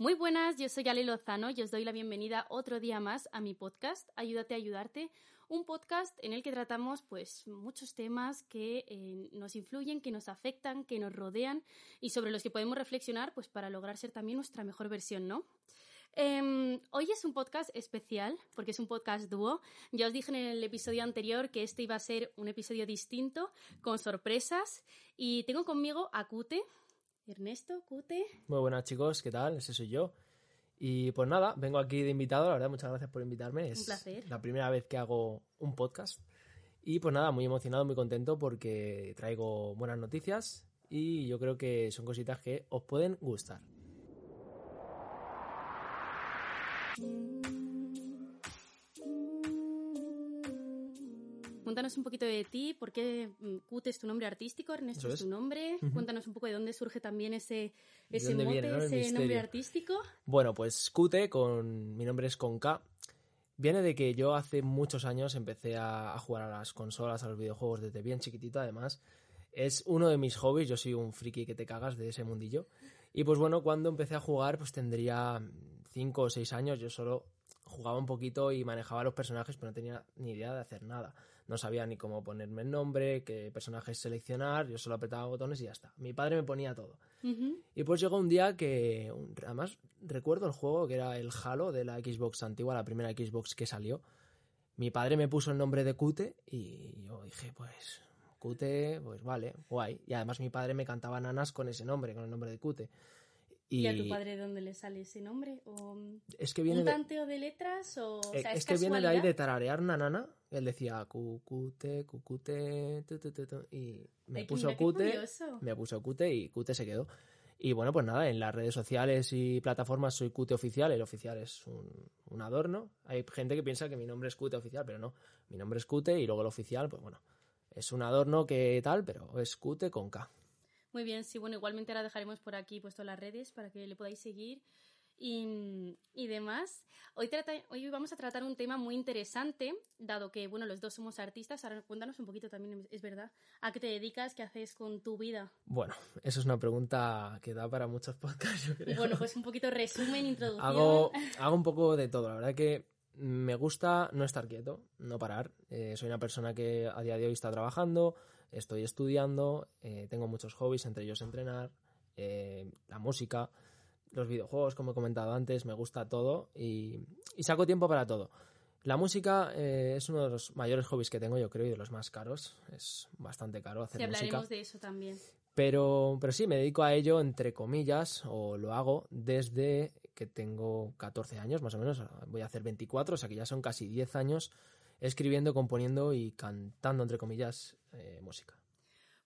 Muy buenas, yo soy Ale Lozano y os doy la bienvenida otro día más a mi podcast Ayúdate a ayudarte, un podcast en el que tratamos pues muchos temas que eh, nos influyen, que nos afectan, que nos rodean y sobre los que podemos reflexionar pues para lograr ser también nuestra mejor versión, ¿no? Em, hoy es un podcast especial porque es un podcast dúo. Ya os dije en el episodio anterior que este iba a ser un episodio distinto, con sorpresas. Y tengo conmigo a Cute. Ernesto, Cute. Muy buenas chicos, ¿qué tal? Ese soy yo. Y pues nada, vengo aquí de invitado, la verdad, muchas gracias por invitarme. Es Un placer. la primera vez que hago un podcast. Y pues nada, muy emocionado, muy contento porque traigo buenas noticias y yo creo que son cositas que os pueden gustar. Cuéntanos un poquito de ti, por qué mm, Cute es tu nombre artístico, Ernesto es es. tu nombre. Cuéntanos un poco de dónde surge también ese, ese mote, viene, ¿no? El ese nombre artístico. Bueno, pues Qt, con mi nombre es con K, viene de que yo hace muchos años empecé a, a jugar a las consolas, a los videojuegos desde bien chiquitito, además. Es uno de mis hobbies, yo soy un friki que te cagas de ese mundillo. Y pues bueno, cuando empecé a jugar, pues tendría 5 o 6 años, yo solo jugaba un poquito y manejaba los personajes, pero no tenía ni idea de hacer nada. No sabía ni cómo ponerme el nombre, qué personajes seleccionar, yo solo apretaba botones y ya está. Mi padre me ponía todo. Ujú. Y pues llegó un día que, además recuerdo el juego que era el Halo de la Xbox antigua, la primera Xbox que salió. Mi padre me puso el nombre de Qt y yo dije, pues Qt, pues vale, guay. Y además mi padre me cantaba nanas con ese nombre, con el nombre de Qt. ¿Y, a tu padre de dónde le sale ese nombre? ¿O es que viene un tanteo de letras? O, o eh, sea, es ¿es que viene de ahí de tararear nanana. Él decía Qt, Qt, tu, tu, tu, tu, y me Ay, puso curioso. me puso Qt y Qt se quedó. Y bueno, pues nada, en las redes sociales y plataformas soy Qt oficial, el oficial es un, un adorno. Hay gente que piensa que mi nombre es Qt oficial, pero no, mi nombre es Qt y luego el oficial, pues bueno, es un adorno que tal, pero es Qt con K. Muy bien, sí, bueno, igualmente ahora dejaremos por aquí puesto las redes para que le podáis seguir y, y demás. Hoy, trata, hoy vamos a tratar un tema muy interesante, dado que, bueno, los dos somos artistas. Ahora cuéntanos un poquito también, es verdad, a qué te dedicas, qué haces con tu vida. Bueno, eso es una pregunta que da para muchos podcasts, yo creo. Bueno, pues un poquito resumen, introducción. Hago, hago un poco de todo. La verdad que me gusta no estar quieto, no parar. Eh, soy una persona que a día de hoy está trabajando, estoy estudiando, eh, tengo muchos hobbies, entre ellos entrenar, eh, la música, los videojuegos, como he comentado antes, me gusta todo y, y saco tiempo para todo. La música eh, es uno de los mayores hobbies que tengo, yo creo, y de los más caros. Es bastante caro hacer Sí, música. hablaremos de eso también. Pero, pero sí, me dedico a ello entre comillas, o lo hago desde que tengo 14 años, más o menos. Voy a hacer 24, o sea que ya son casi 10 años escribiendo, componiendo y cantando, entre comillas, eh, música.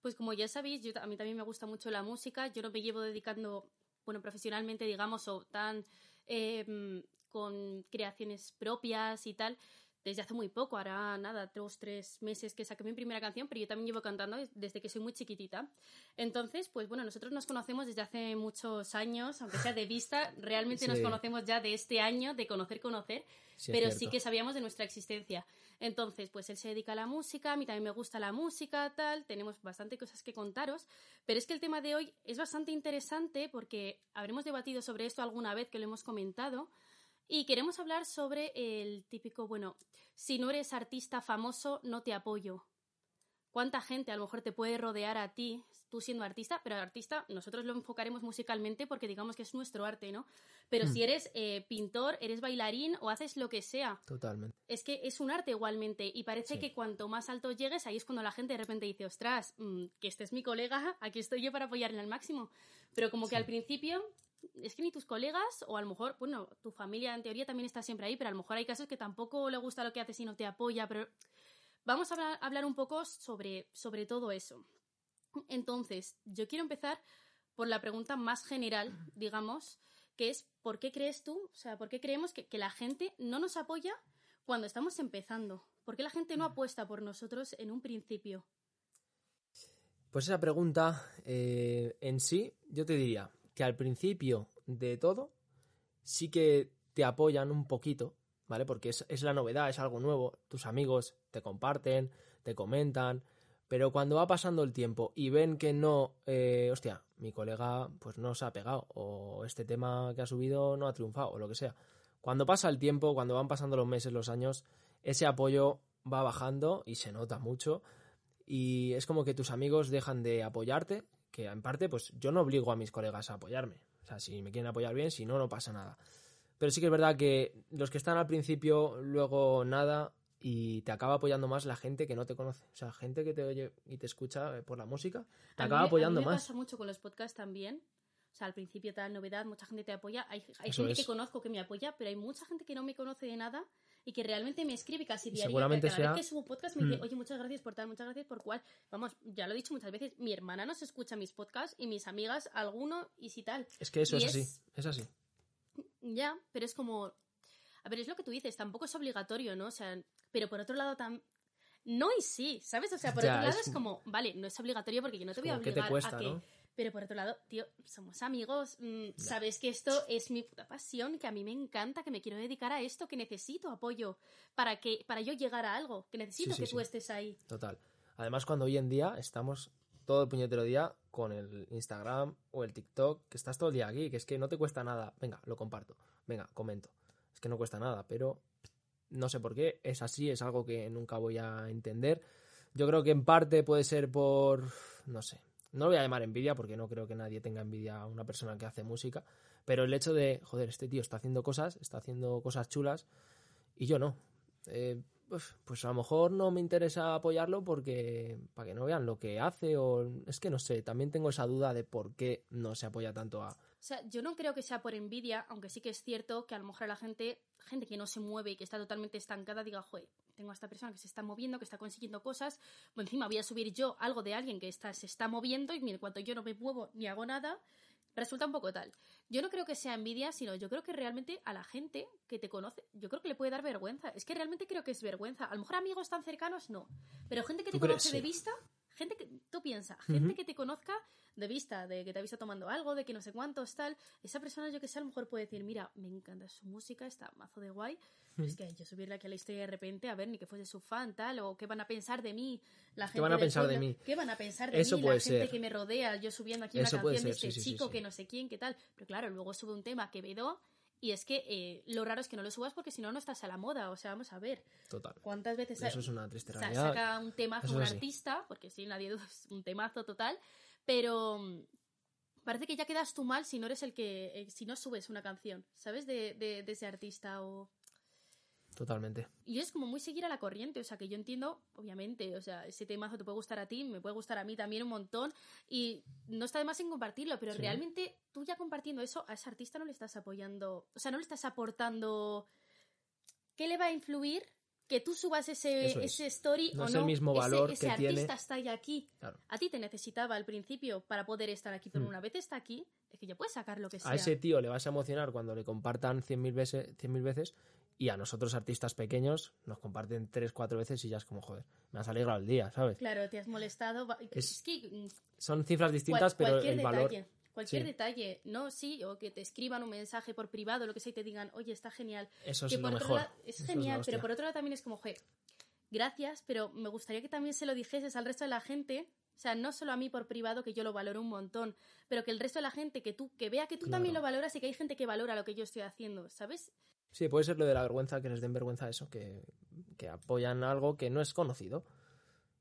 Pues como ya sabéis, yo, a mí también me gusta mucho la música. Yo no me llevo dedicando, bueno, profesionalmente, digamos, o tan eh, con creaciones propias y tal, desde hace muy poco. Hará nada, dos, tres meses que saqué mi primera canción, pero yo también llevo cantando desde que soy muy chiquitita. Entonces, pues bueno, nosotros nos conocemos desde hace muchos años, aunque sea de vista, realmente nos Sí. conocemos ya de este año, de conocer, conocer, Sí, pero sí que sabíamos de nuestra existencia. Entonces, pues él se dedica a la música, a mí también me gusta la música, tal, tenemos bastante cosas que contaros, pero es que el tema de hoy es bastante interesante porque habremos debatido sobre esto alguna vez que lo hemos comentado y queremos hablar sobre el típico, bueno, si no eres artista famoso, no te apoyo. ¿Cuánta gente a lo mejor te puede rodear a ti, tú siendo artista? Pero artista, nosotros lo enfocaremos musicalmente porque digamos que es nuestro arte, ¿no? Pero si eres eh, pintor, eres bailarín o haces lo que sea, Totalmente. es que es un arte igualmente y parece Sí. que cuanto más alto llegues, ahí es cuando la gente de repente dice, ostras, mm, que este es mi colega, aquí estoy yo para apoyarle al máximo. Pero como que al principio es que ni tus colegas o a lo mejor, bueno, tu familia en teoría también está siempre ahí, pero a lo mejor hay casos que tampoco le gusta lo que haces y no te apoya, pero vamos a hablar, hablar un poco sobre, sobre todo eso. Entonces, yo quiero empezar por la pregunta más general, digamos, que es ¿por qué crees tú, o sea, por qué creemos que, que la gente no nos apoya cuando estamos empezando? ¿Por qué la gente no apuesta por nosotros en un principio? Pues esa pregunta eh, en sí, yo te diría que al principio de todo sí que te apoyan un poquito, ¿vale? Porque es, es la novedad, es algo nuevo, tus amigos te comparten, te comentan, Pero cuando va pasando el tiempo y ven que no, eh, hostia, mi colega pues no se ha pegado o este tema que ha subido no ha triunfado o lo que sea. Cuando pasa el tiempo, cuando van pasando los meses, los años, ese apoyo va bajando y se nota mucho y es como que tus amigos dejan de apoyarte, que en parte pues yo no obligo a mis colegas a apoyarme. O sea, si me quieren apoyar bien, si no, no pasa nada. Pero sí que es verdad que los que están al principio, luego nada, y te acaba apoyando más la gente que no te conoce. O sea, gente que te oye y te escucha eh, por la música, te acaba apoyando a mí me pasa mucho con los podcasts también. O sea, al principio tal novedad, mucha gente te apoya. Hay, hay gente que conozco que me apoya, pero hay mucha gente que no me conoce de nada y que realmente me escribe casi diario. Seguramente cada vez que subo podcast me dice, mm. oye, muchas gracias por tal, muchas gracias por cual. Vamos, ya lo he dicho muchas veces, mi hermana no se escucha mis podcasts y mis amigas alguno y si tal. Es que eso es, así, es así. Ya, pero es como... A ver, es lo que tú dices, tampoco es obligatorio, ¿no? O sea, pero por otro lado, tam... no y sí, ¿sabes? O sea, por otro lado es... como, vale, no es obligatorio porque yo no te voy a obligar a que... Pero por otro lado, tío, somos amigos, mm, sabes que esto es mi puta pasión, que a mí me encanta, que me quiero dedicar a esto, que necesito apoyo para que para yo llegar a algo, que necesito que tú estés ahí. Total. Además, cuando hoy en día estamos todo el puñetero día con el Instagram o el TikTok, que estás todo el día aquí, que es que no te cuesta nada. Venga, lo comparto. Venga, comento. Es que no cuesta nada, pero no sé por qué. Es así, es algo que nunca voy a entender. Yo creo que en parte puede ser por, no sé, no lo voy a llamar envidia porque no creo que nadie tenga envidia a una persona que hace música, pero el hecho de, joder, este tío está haciendo cosas, está haciendo cosas chulas y yo no. Eh, pues, a lo mejor no me interesa apoyarlo porque para que no vean lo que hace o es que no sé, también tengo esa duda de por qué no se apoya tanto a... O sea, yo no creo que sea por envidia, aunque sí que es cierto que a lo mejor a la gente, gente que no se mueve y que está totalmente estancada, diga, joder, tengo a esta persona que se está moviendo, que está consiguiendo cosas, o encima voy a subir yo algo de alguien que está, se está moviendo y en cuanto yo no me muevo ni hago nada, resulta un poco tal. Yo no creo que sea envidia, sino yo creo que realmente a la gente que te conoce, yo creo que le puede dar vergüenza. Es que realmente creo que es vergüenza. A lo mejor amigos tan cercanos no, pero gente que te conoce de vista, gente que tú piensas, gente que te conozca de vista, de que te ha visto tomando algo, de que no sé cuántos, tal, esa persona yo que sé a lo mejor puede decir, mira, me encanta su música, está mazo de guay, es que yo subirle aquí a la historia de repente, a ver, ni que fuese su fan, tal, o qué van a pensar de mí, la gente ¿Qué van a pensar de mí? ¿Qué van a pensar de mí, la gente que me rodea, yo subiendo aquí una canción de este chico que no sé quién, qué tal, pero claro, luego sube un tema que vedo y es que eh, lo raro es que no lo subas porque si no, no estás a la moda. O sea, vamos a ver. Total. ¿Cuántas veces Eso es una triste realidad. saca un temazo un artista? Porque sí, nadie duda, es un temazo total. Pero mm, parece que ya quedas tú mal si no eres el que. Eh, si no subes una canción, ¿sabes? De, de, de ese artista o. Totalmente. Y es como muy seguir a la corriente, o sea, que yo entiendo, obviamente, o sea, ese temazo te puede gustar a ti, me puede gustar a mí también un montón, y no está de más en compartirlo, pero realmente tú ya compartiendo eso, a ese artista no le estás apoyando, o sea, no le estás aportando... ¿Qué le va a influir que tú subas ese, ese story no o es el mismo valor ese, que artista está ya aquí. A ti te necesitaba al principio para poder estar aquí, pero mm. una vez está aquí, es que ya puedes sacar lo que sea. A ese tío le vas a emocionar cuando le compartan 100.000 veces, 100 veces y a nosotros artistas pequeños nos comparten tres, cuatro veces y ya es como, joder, me has alegrado el día, ¿sabes? Claro, te has molestado. Es, que, mm, son cifras distintas, pero el valor... Cualquier detalle, ¿no? Sí, o que te escriban un mensaje por privado, lo que sea, y te digan, oye, está genial. Eso es lo mejor. es genial, pero por otro lado también es como, joder, gracias, pero me gustaría que también se lo dijeses al resto de la gente. O sea, no solo a mí por privado, que yo lo valoro un montón, pero que el resto de la gente, que tú, que vea que tú también lo valoras y que hay gente que valora lo que yo estoy haciendo, ¿sabes? Sí, puede ser lo de la vergüenza, que les den vergüenza eso, que, que apoyan algo que no es conocido.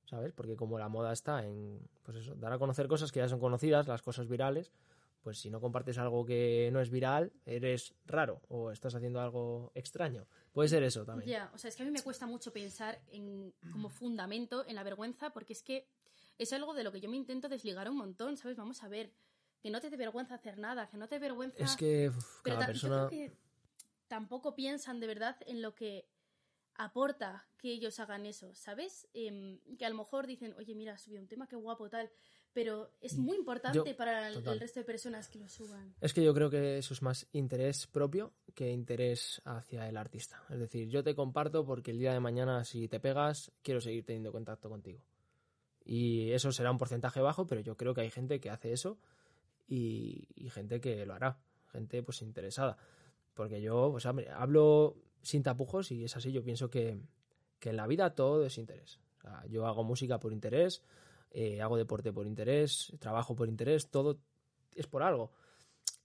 ¿Sabes? Porque como la moda está en, pues eso, dar a conocer cosas que ya son conocidas, las cosas virales, pues si no compartes algo que no es viral, eres raro o estás haciendo algo extraño. Puede ser eso también. Ya, o sea, es que a mí me cuesta mucho pensar en, como fundamento en la vergüenza, porque es que es algo de lo que yo me intento desligar un montón, ¿sabes? Vamos a ver, que no te dé vergüenza hacer nada, que no te dé vergüenza... Es que cada persona tampoco piensan de verdad en lo que aporta que ellos hagan eso, ¿sabes? Em, que a lo mejor dicen, oye, mira, subí un tema, qué guapo tal, pero es muy importante para el, resto de personas que lo suban. Es que yo creo que eso es más interés propio que interés hacia el artista. Es decir, yo te comparto porque el día de mañana, si te pegas, quiero seguir teniendo contacto contigo. Y eso será un porcentaje bajo, pero yo creo que hay gente que hace eso y, y gente que lo hará, gente pues interesada. Porque yo, pues, hablo sin tapujos y es así. Yo pienso que, en la vida todo es interés. Yo hago música por interés, eh, hago deporte por interés, trabajo por interés, todo es por algo.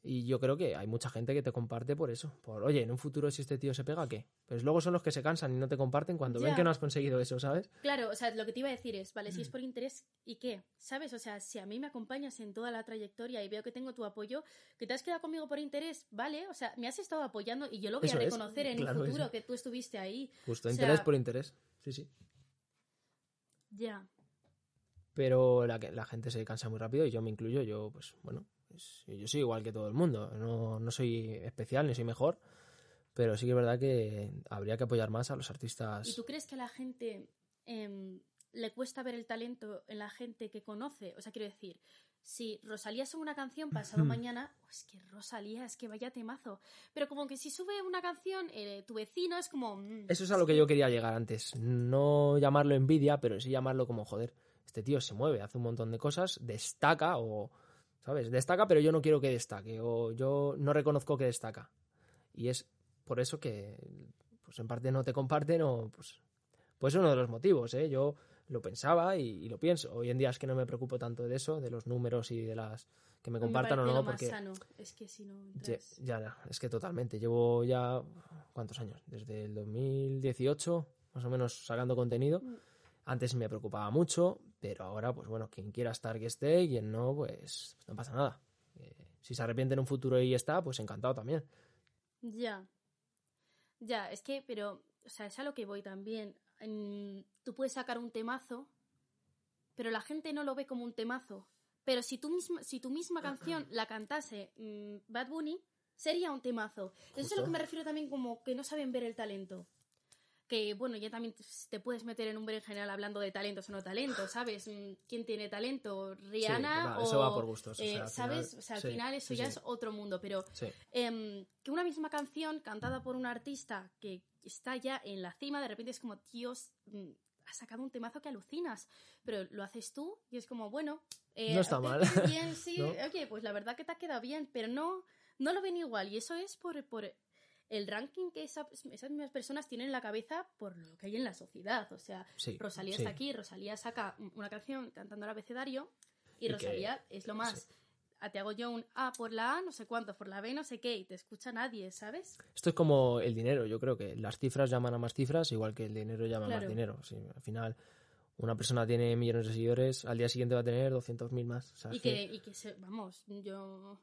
Y yo creo que hay mucha gente que te comparte por eso. Por, oye, en un futuro si este tío se pega, ¿qué? Pues luego son los que se cansan y no te comparten cuando ven que no has conseguido eso, ¿sabes? Claro, o sea, lo que te iba a decir es, vale, Mm. si es por interés, ¿y qué? ¿Sabes? O sea, si a mí me acompañas en toda la trayectoria y veo que tengo tu apoyo, que te has quedado conmigo por interés, ¿vale? O sea, me has estado apoyando y yo lo voy Eso a es, reconocer en claro, un futuro eso. que tú estuviste ahí. Justo, O interés por interés. Sí, sí. Ya. Pero la, la gente se cansa muy rápido y yo me incluyo. Yo, pues bueno, yo soy igual que todo el mundo. No, no soy especial ni soy mejor. Pero sí que es verdad que habría que apoyar más a los artistas. ¿Y tú crees que a la gente em, le cuesta ver el talento en la gente que conoce? O sea, quiero decir, si Rosalía sube una canción pasado mañana, pues que Rosalía, es que vaya temazo. Pero como que si sube una canción, eh, tu vecino es como... mm, Eso es a lo que yo quería llegar antes. No llamarlo envidia, pero sí llamarlo como, joder, este tío se mueve, hace un montón de cosas, destaca o, ¿sabes? Destaca, pero yo no quiero que destaque o yo no reconozco que destaca. Y es por eso que, pues en parte no te comparten o, pues, pues es uno de los motivos, ¿eh? Yo lo pensaba y, y lo pienso. Hoy en día es que no me preocupo tanto de eso, de los números y de las que me mí me compartan o no, lo más porque... sano. Es que si no Ya, entras- ya, ya, es que totalmente. Llevo ya, ¿cuántos años? Desde el 2018, más o menos sacando contenido. Mm. Antes me preocupaba mucho, pero ahora, pues bueno, quien quiera estar que esté, y quien no, pues no pasa nada. Eh, si se arrepiente en un futuro y está, pues encantado también. Ya. Ya, es que, pero, o sea, es a lo que voy también. En- tú puedes sacar un temazo, pero la gente no lo ve como un temazo. Pero si tú misma, si tu misma canción la cantase mm, Bad Bunny, sería un temazo. Eso es a lo que me refiero también como que no saben ver el talento. Que, bueno, ya también te- puedes meter en un general hablando de talentos o no talentos, ¿sabes? Mm, ¿Quién tiene talento? ¿Rihanna va- o...? eso va por gustos, o eh, sea, ¿Sabes? final- o sea, al sí, final eso sí, ya sí. es otro mundo, pero Sí. em, que una misma canción cantada por un artista que está ya en la cima, de repente es como, Dios, mm, has sacado un temazo que alucinas, pero lo haces tú y es como, bueno, eh, No está mal. bien, sí, ¿No? oye, pues la verdad que te ha quedado bien, pero no, no lo ven igual y eso es por, por el ranking que esa- esas mismas personas tienen en la cabeza por lo que hay en la sociedad, o sea, Sí, Rosalía sí. está aquí, Rosalía saca una canción cantando el abecedario y, Y que- Rosalía es lo más. A- Te hago yo un A por la A, no sé cuánto, por la B, no sé qué, y te escucha nadie, ¿sabes? Esto es como el dinero, yo creo que las cifras llaman a más cifras, igual que el dinero llama a más dinero. Al final, una persona tiene millones de seguidores, al día siguiente va a tener 200.000 más. O sea, Y que, y que se- vamos, yo.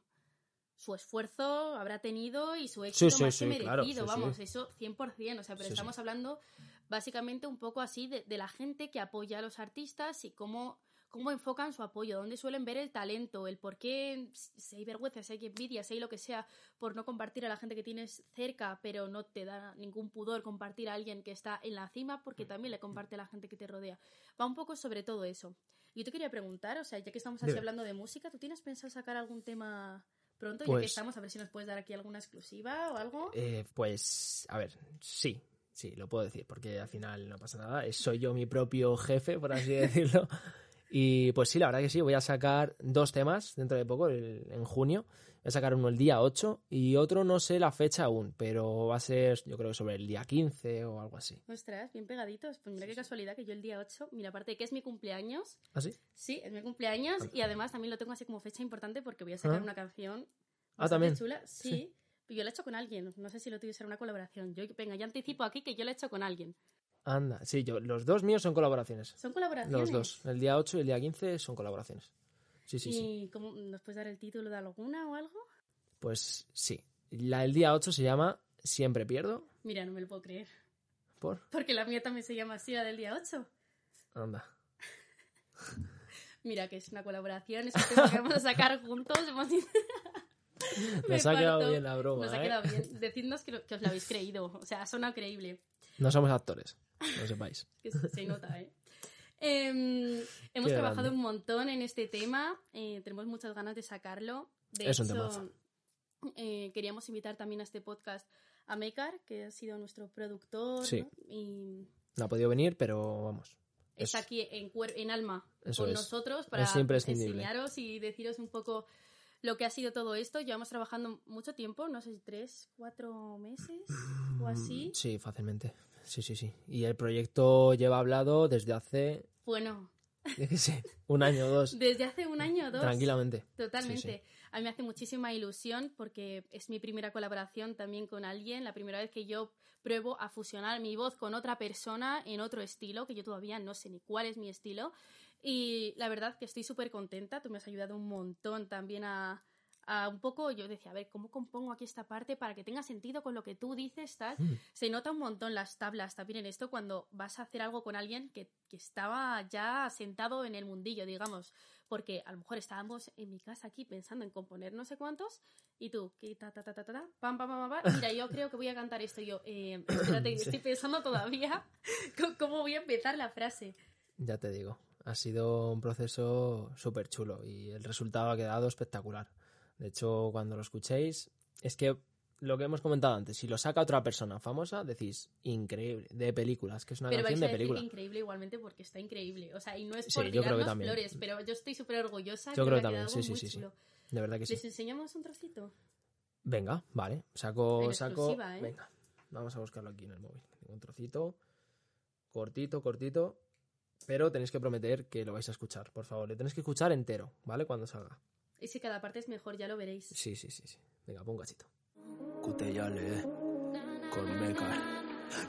Su esfuerzo habrá tenido y su éxito sí, más sí, que merecido, claro, vamos, eso 100%. O sea, pero estamos hablando básicamente un poco así de, de la gente que apoya a los artistas y cómo, cómo enfocan su apoyo, dónde suelen ver el talento, el por qué, si hay vergüenza, si hay envidia, si hay lo que sea, por no compartir a la gente que tienes cerca, pero no te da ningún pudor compartir a alguien que está en la cima, porque también le comparte a la gente que te rodea. Va un poco sobre todo eso. Yo te quería preguntar, o sea, ya que estamos así hablando de música, ¿tú tienes pensado sacar algún tema pronto? ya Pues- que estamos, a ver si nos puedes dar aquí alguna exclusiva o algo. Eh, pues, a ver, sí, sí, lo puedo decir, porque al final no pasa nada. Soy yo mi propio jefe, por así decirlo. Y pues sí, la verdad que sí, voy a sacar dos temas dentro de poco, el- en junio. Voy a sacar uno el día 8 y otro no sé la fecha aún, pero va a ser yo creo que sobre el día 15 o algo así. Ostras, bien pegaditos. Pues mira qué casualidad que yo el día 8, mira, aparte de que es mi cumpleaños, ¿Así? sí, es mi cumpleaños y además también lo tengo así como fecha importante porque voy a sacar Ah. una canción. Ah, también. chula, sí. Sí. Yo la he hecho con alguien, no sé si lo tuyo será una colaboración. Yo, venga, ya anticipo aquí que yo la he hecho con alguien. Anda, sí, yo, los dos míos son colaboraciones. Son colaboraciones. Los dos, el día 8 y el día 15 son colaboraciones. Sí, sí, sí. ¿Y cómo, nos puedes dar el título de alguna o algo? Pues sí. La, el día 8 se llama Siempre pierdo. Mira, no me lo puedo creer. Por. Porque la mía también se llama así, la del día 8. Anda. Mira, que es una colaboración, es un tema que vamos a sacar juntos. Nos ha quedado parto. bien la broma. Nos ha ¿eh? quedado bien. Decidnos que, os lo habéis creído. O sea, ha sonado creíble. No somos actores, no sepáis. Que se, se nota, ¿eh? Em, hemos Qué trabajado grande. un montón en este tema. eh, tenemos muchas ganas de sacarlo. De Es hecho, eh, queríamos invitar también a este podcast a Mekar, que ha sido nuestro productor. Sí. ¿no? Y No ha podido venir, pero vamos. es- está aquí en, en alma Eso con es. nosotros para Es enseñaros y deciros un poco lo que ha sido todo esto. Llevamos trabajando mucho tiempo, no sé, tres, cuatro meses o así. Sí, fácilmente. Sí, sí, sí. Y el proyecto lleva hablado desde hace, Bueno, sé, un año o dos. desde hace un año o dos. Tranquilamente. Totalmente. Sí, sí. A mí me hace muchísima ilusión porque es mi primera colaboración también con alguien, la primera vez que yo pruebo a fusionar mi voz con otra persona en otro estilo, que yo todavía no sé ni cuál es mi estilo. Y la verdad que estoy súper contenta, tú me has ayudado un montón también a, a un poco, yo decía, a ver, ¿cómo compongo aquí esta parte para que tenga sentido con lo que tú dices? Tal? Mm. Se nota un montón las tablas también en esto cuando vas a hacer algo con alguien que, que estaba ya sentado en el mundillo, digamos porque a lo mejor estábamos en mi casa aquí pensando en componer no sé cuántos y tú, que ta, ta, ta, ta, ta, ta, pam, pam, pam, pam, mira, yo creo que voy a cantar esto y yo, eh, espérate, estoy pensando todavía cómo voy a empezar la frase. Ya te digo, ha sido un proceso súper chulo y el resultado ha quedado espectacular. De hecho, cuando lo escuchéis, es que lo que hemos comentado antes, si lo saca otra persona famosa, decís, increíble, de películas, que es una Pero vais canción a de decir película. increíble igualmente porque está increíble. O sea, y no es Sí, por yo creo que tirarnos también. flores, pero yo estoy súper orgullosa. Yo que creo ha también, sí, sí. De verdad que sí. ¿Les enseñamos un trocito? Venga, vale, saco, En saco, ¿eh? venga, vamos a buscarlo aquí en el móvil. Tengo un trocito, cortito, cortito, pero tenéis que prometer que lo vais a escuchar, por favor, le tenéis que escuchar entero, ¿vale? Cuando salga. Y si cada parte es mejor, ya lo veréis. Sí, sí, sí, sí. Venga, pon un cachito. Cutellale con Meca.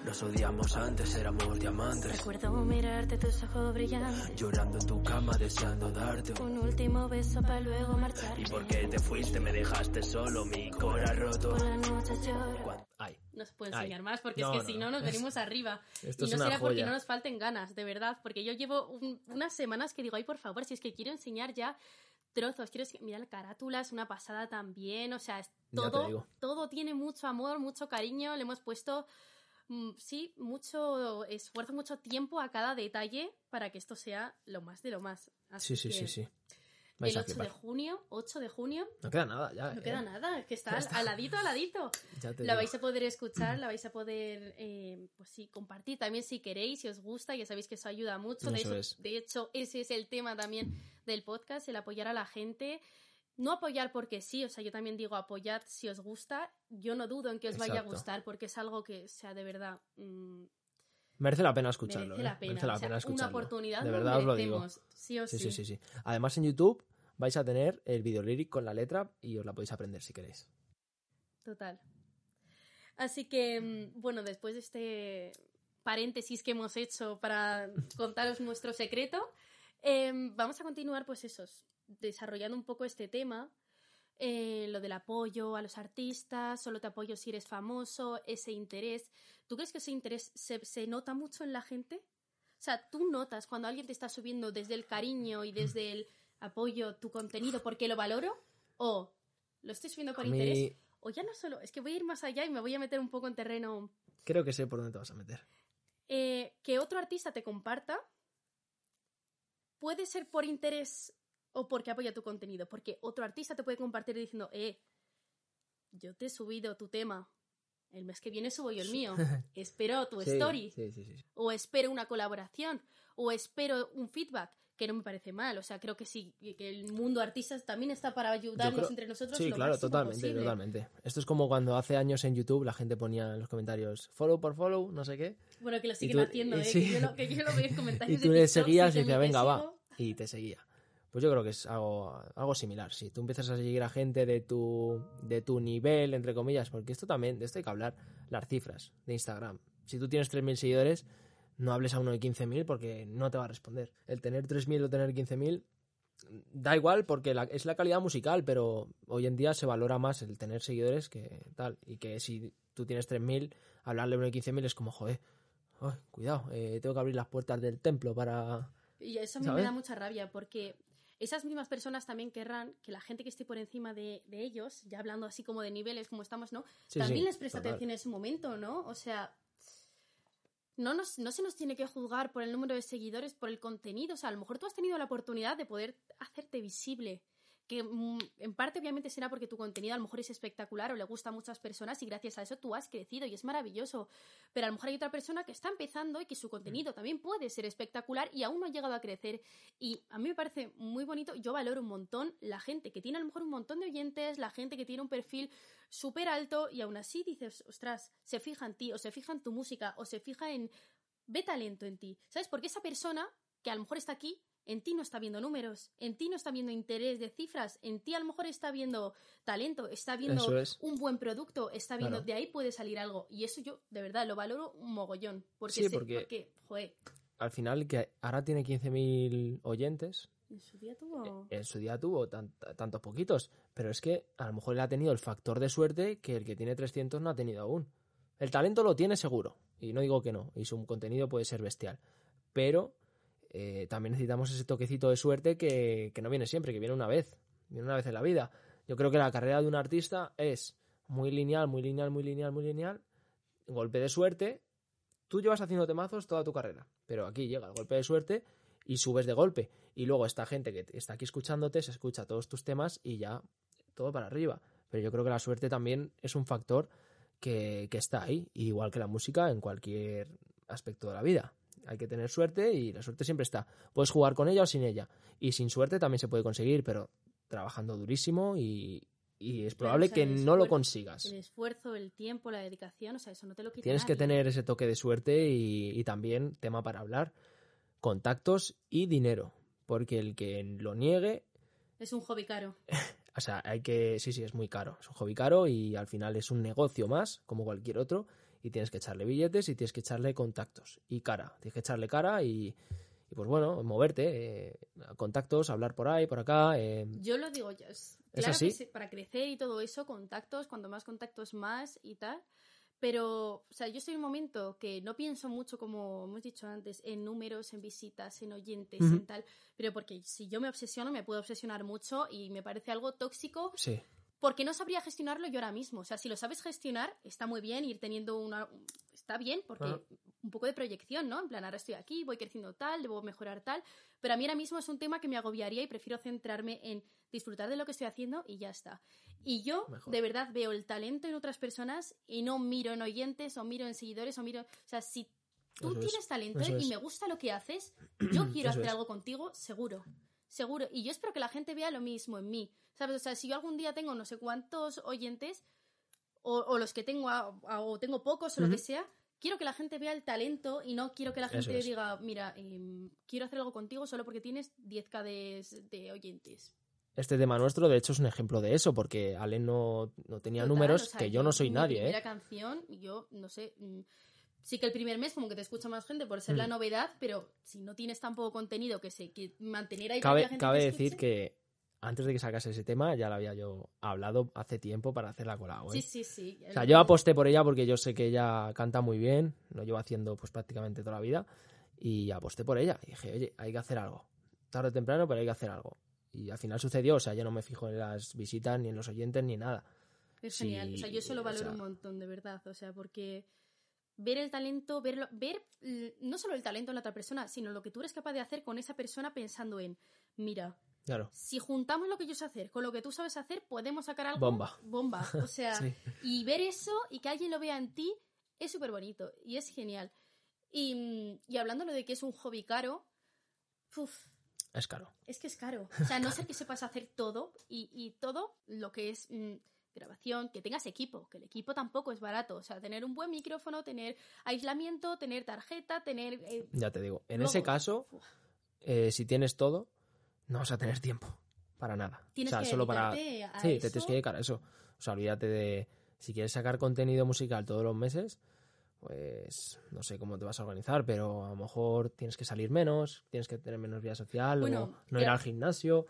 Nos odiamos antes, éramos diamantes. Recuerdo mirarte tus ojos brillantes. Llorando en tu cama, deseando darte un. Último beso para luego marchar. ¿Y por qué te fuiste? Me dejaste solo, mi corazón roto. Por la noche lloro. Ahí. No se puede Ay. enseñar más porque No, es que no, si no nos es- venimos arriba. Esto y es no será porque joya. no nos falten ganas, de verdad. Porque yo llevo un- unas semanas que digo, ay, por favor, si es que quiero enseñar ya trozos, quiero enseñar, mira la carátula, es una pasada también, o sea, es todo, tiene mucho amor, mucho cariño, le hemos puesto, mm, sí, mucho esfuerzo, mucho tiempo a cada detalle para que esto sea lo más de lo más. Así Sí, sí, sí, sí. Vais El a 8 de junio, 8 de junio, No queda nada ya. no eh. queda nada, es que está, está. al ladito, al ladito. La digo. vais a poder escuchar, la vais a poder, eh, pues sí, compartir también si queréis, si os gusta, ya sabéis que eso ayuda mucho. Es. de hecho, ese es el tema también del podcast, el apoyar a la gente. No apoyar porque sí, o sea, yo también digo apoyad si os gusta. Yo no dudo en que os vaya a gustar porque es algo que, o sea, de verdad, mm, Merece la pena escucharlo. merece eh. la pena. Merece la O sea, pena escucharlo. Una oportunidad De verdad os lo digo. merecemos, sí o Sí, sí. sí, sí, sí. Además en YouTube vais a tener el video lyric con la letra y os la podéis aprender si queréis. Total. Así que, mm, bueno, después de este paréntesis que hemos hecho para contaros nuestro secreto, em, vamos a continuar, pues esos, desarrollando un poco este tema, eh, lo del apoyo a los artistas, solo te apoyo si eres famoso, ese interés. ¿Tú crees que ese interés se, se nota mucho en la gente? O sea, tú notas cuando alguien te está subiendo desde el cariño y desde el apoyo tu contenido porque lo valoro o lo estoy subiendo por interés o ya no solo, es que voy a ir más allá y me voy a meter un poco en terreno creo que sé por dónde te vas a meter. eh, que otro artista te comparta puede ser por interés o porque apoya tu contenido, porque otro artista te puede compartir diciendo, eh, yo te he subido tu tema, el mes que viene subo yo el mío, espero tu Sí, story, Sí, sí, sí. o espero una colaboración, o espero un feedback, que no me parece mal, o sea, creo que sí, que el mundo artistas también está para ayudarnos creo- entre nosotros. Sí, lo claro, totalmente, posible. totalmente. Esto es como cuando hace años en YouTube la gente ponía en los comentarios follow por follow, no sé qué. Bueno, que lo siguen tú- haciendo, ¿eh? que, yo lo, que yo lo veo en comentarios Y tú de le seguías y que decía, me venga, va. Y te seguía. Pues yo creo que es algo, algo similar. Si tú empiezas a seguir a gente de tu, de tu nivel, entre comillas, porque esto también, de esto hay que hablar, las cifras de Instagram. Si tú tienes 3.000 seguidores, no hables a uno de 15.000 porque no te va a responder. El tener 3.000 o tener 15.000 da igual porque es la calidad musical, pero hoy en día se valora más el tener seguidores que tal. Y que si tú tienes 3.000, hablarle a uno de 15.000 es como, joder, cuidado, eh, tengo que abrir las puertas del templo para... Y eso a mí me da mucha rabia porque esas mismas personas también querrán que la gente que esté por encima de, de ellos, ya hablando así como de niveles como estamos, ¿no? Sí, también sí, les presta total. atención en ese momento, ¿no? O sea, no, nos, no se nos tiene que juzgar por el número de seguidores, por el contenido. O sea, a lo mejor tú has tenido la oportunidad de poder hacerte visible. Que mm, en parte obviamente será porque tu contenido a lo mejor es espectacular o le gusta a muchas personas y gracias a eso tú has crecido y es maravilloso. Pero a lo mejor hay otra persona que está empezando y que su contenido también puede ser espectacular y aún no ha llegado a crecer. Y a mí me parece muy bonito, yo valoro un montón la gente que tiene a lo mejor un montón de oyentes, la gente que tiene un perfil súper alto y aún así dices, ostras, se fija en ti o se fija en tu música o se fija en... ve talento en ti, ¿sabes? Porque esa persona que a lo mejor está aquí en ti no está viendo números, en ti no está viendo interés de cifras, en ti a lo mejor está viendo talento, está viendo es. un buen producto, está viendo, Claro. de ahí puede salir algo. Y eso yo, de verdad, lo valoro un mogollón. Porque, Sí, sé- porque- porque, joder, Al final, que ahora tiene 15.000 oyentes, en su día tuvo... en su día tuvo tan- tantos poquitos, pero es que a lo mejor él ha tenido el factor de suerte que el que tiene 300 no ha tenido aún. El talento lo tiene seguro, y no digo que no, y su contenido puede ser bestial, pero eh, también necesitamos ese toquecito de suerte que, que no viene siempre, que viene una vez, viene una vez en la vida. Yo creo que la carrera de un artista es muy lineal, muy lineal, muy lineal, muy lineal, golpe de suerte, tú llevas haciendo temazos toda tu carrera, pero aquí llega el golpe de suerte y subes de golpe. Y luego esta gente que está aquí escuchándote se escucha todos tus temas y ya todo para arriba. Pero yo creo que la suerte también es un factor que, que está ahí, igual que la música en cualquier aspecto de la vida. Hay que tener suerte y la suerte siempre está. Puedes jugar con ella o sin ella. Y sin suerte también se puede conseguir, pero trabajando durísimo y, y es Claro, probable o sea, que no lo consigas. El esfuerzo, el tiempo, la dedicación, o sea, eso no te lo quita Tienes que tener ese toque de suerte y, y también, tema para hablar, contactos y dinero. Porque el que lo niegue, Es un hobby caro. o sea, hay que, sí, sí, es muy caro. Es un hobby caro y al final es un negocio más, como cualquier otro, y tienes que echarle billetes y tienes que echarle contactos y cara. Tienes que echarle cara y, y pues bueno, moverte, eh, contactos, hablar por ahí, por acá. eh, Yo lo digo ya. es- ¿Es Claro así? que para crecer y todo eso, contactos, cuanto más contactos más y tal. Pero, o sea, yo estoy en un momento que no pienso mucho, como hemos dicho antes, en números, en visitas, en oyentes, en tal. Pero porque si yo me obsesiono, me puedo obsesionar mucho y me parece algo tóxico sí, porque no sabría gestionarlo yo ahora mismo. O sea, si lo sabes gestionar, está muy bien ir teniendo una... Está bien, porque un poco de proyección, ¿no? En plan, ahora estoy aquí, voy creciendo tal, debo mejorar tal. Pero a mí ahora mismo es un tema que me agobiaría y prefiero centrarme en disfrutar de lo que estoy haciendo y ya está. Y yo, Mejor. de verdad, veo el talento en otras personas y no miro en oyentes o miro en seguidores o miro... O sea, si tú Eso es, tienes talento y es. me gusta lo que haces, yo quiero Eso hacer es. algo contigo, seguro. Seguro. Y yo espero que la gente vea lo mismo en mí. ¿Sabes? O sea, si yo algún día tengo no sé cuántos oyentes, o, o los que tengo, a- a- o tengo pocos, o lo que sea, quiero que la gente vea el talento y no quiero que la gente es. diga, mira, em, quiero hacer algo contigo solo porque tienes 10k de, de oyentes. Este tema nuestro, de hecho, es un ejemplo de eso, porque Ale no, no tenía Total, números, o sea, que yo no soy mi nadie, primera ¿eh? canción, yo no sé. Sí que el primer mes como que te escucha más gente por ser Mm. la novedad, pero si no tienes tampoco contenido que se que mantener ahí que Cabe, gente cabe te decir escuche. que antes de que sacase ese tema, ya lo había yo hablado hace tiempo para hacer la colabo, ¿eh? Sí, sí, sí. O sea, yo aposté por ella porque yo sé que ella canta muy bien, lo llevo haciendo pues prácticamente toda la vida, y aposté por ella. Y dije, oye, hay que hacer algo. Tarde o temprano, pero hay que hacer algo. Y al final sucedió, o sea, yo no me fijo en las visitas, ni en los oyentes, ni nada. Es Sí, genial. O sea, yo eso lo o valoro sea- un montón, de verdad. O sea, porque ver el talento, verlo, ver no solo el talento en la otra persona, sino lo que tú eres capaz de hacer con esa persona pensando en, mira, Claro. si juntamos lo que yo sé hacer con lo que tú sabes hacer, podemos sacar algo. Bomba. Bomba. O sea, Sí. y ver eso y que alguien lo vea en ti es súper bonito y es genial. Y, mm, y hablando de que es un hobby caro, Es caro. es que es caro. O sea, no ser que sepas hacer todo y, y todo lo que es mm, grabación, que tengas equipo, que el equipo tampoco es barato. O sea, tener un buen micrófono, tener aislamiento, tener tarjeta, tener... eh, Ya te digo, en ese caso, eh, si tienes todo, no vas a tener tiempo para nada. tienes o sea, que solo para... a Sí, te tienes que dedicar a eso. O sea, olvídate de... Si quieres sacar contenido musical todos los meses, pues no sé cómo te vas a organizar, pero a lo mejor tienes que salir menos, tienes que tener menos vida social, Bueno, luego no ir al gimnasio.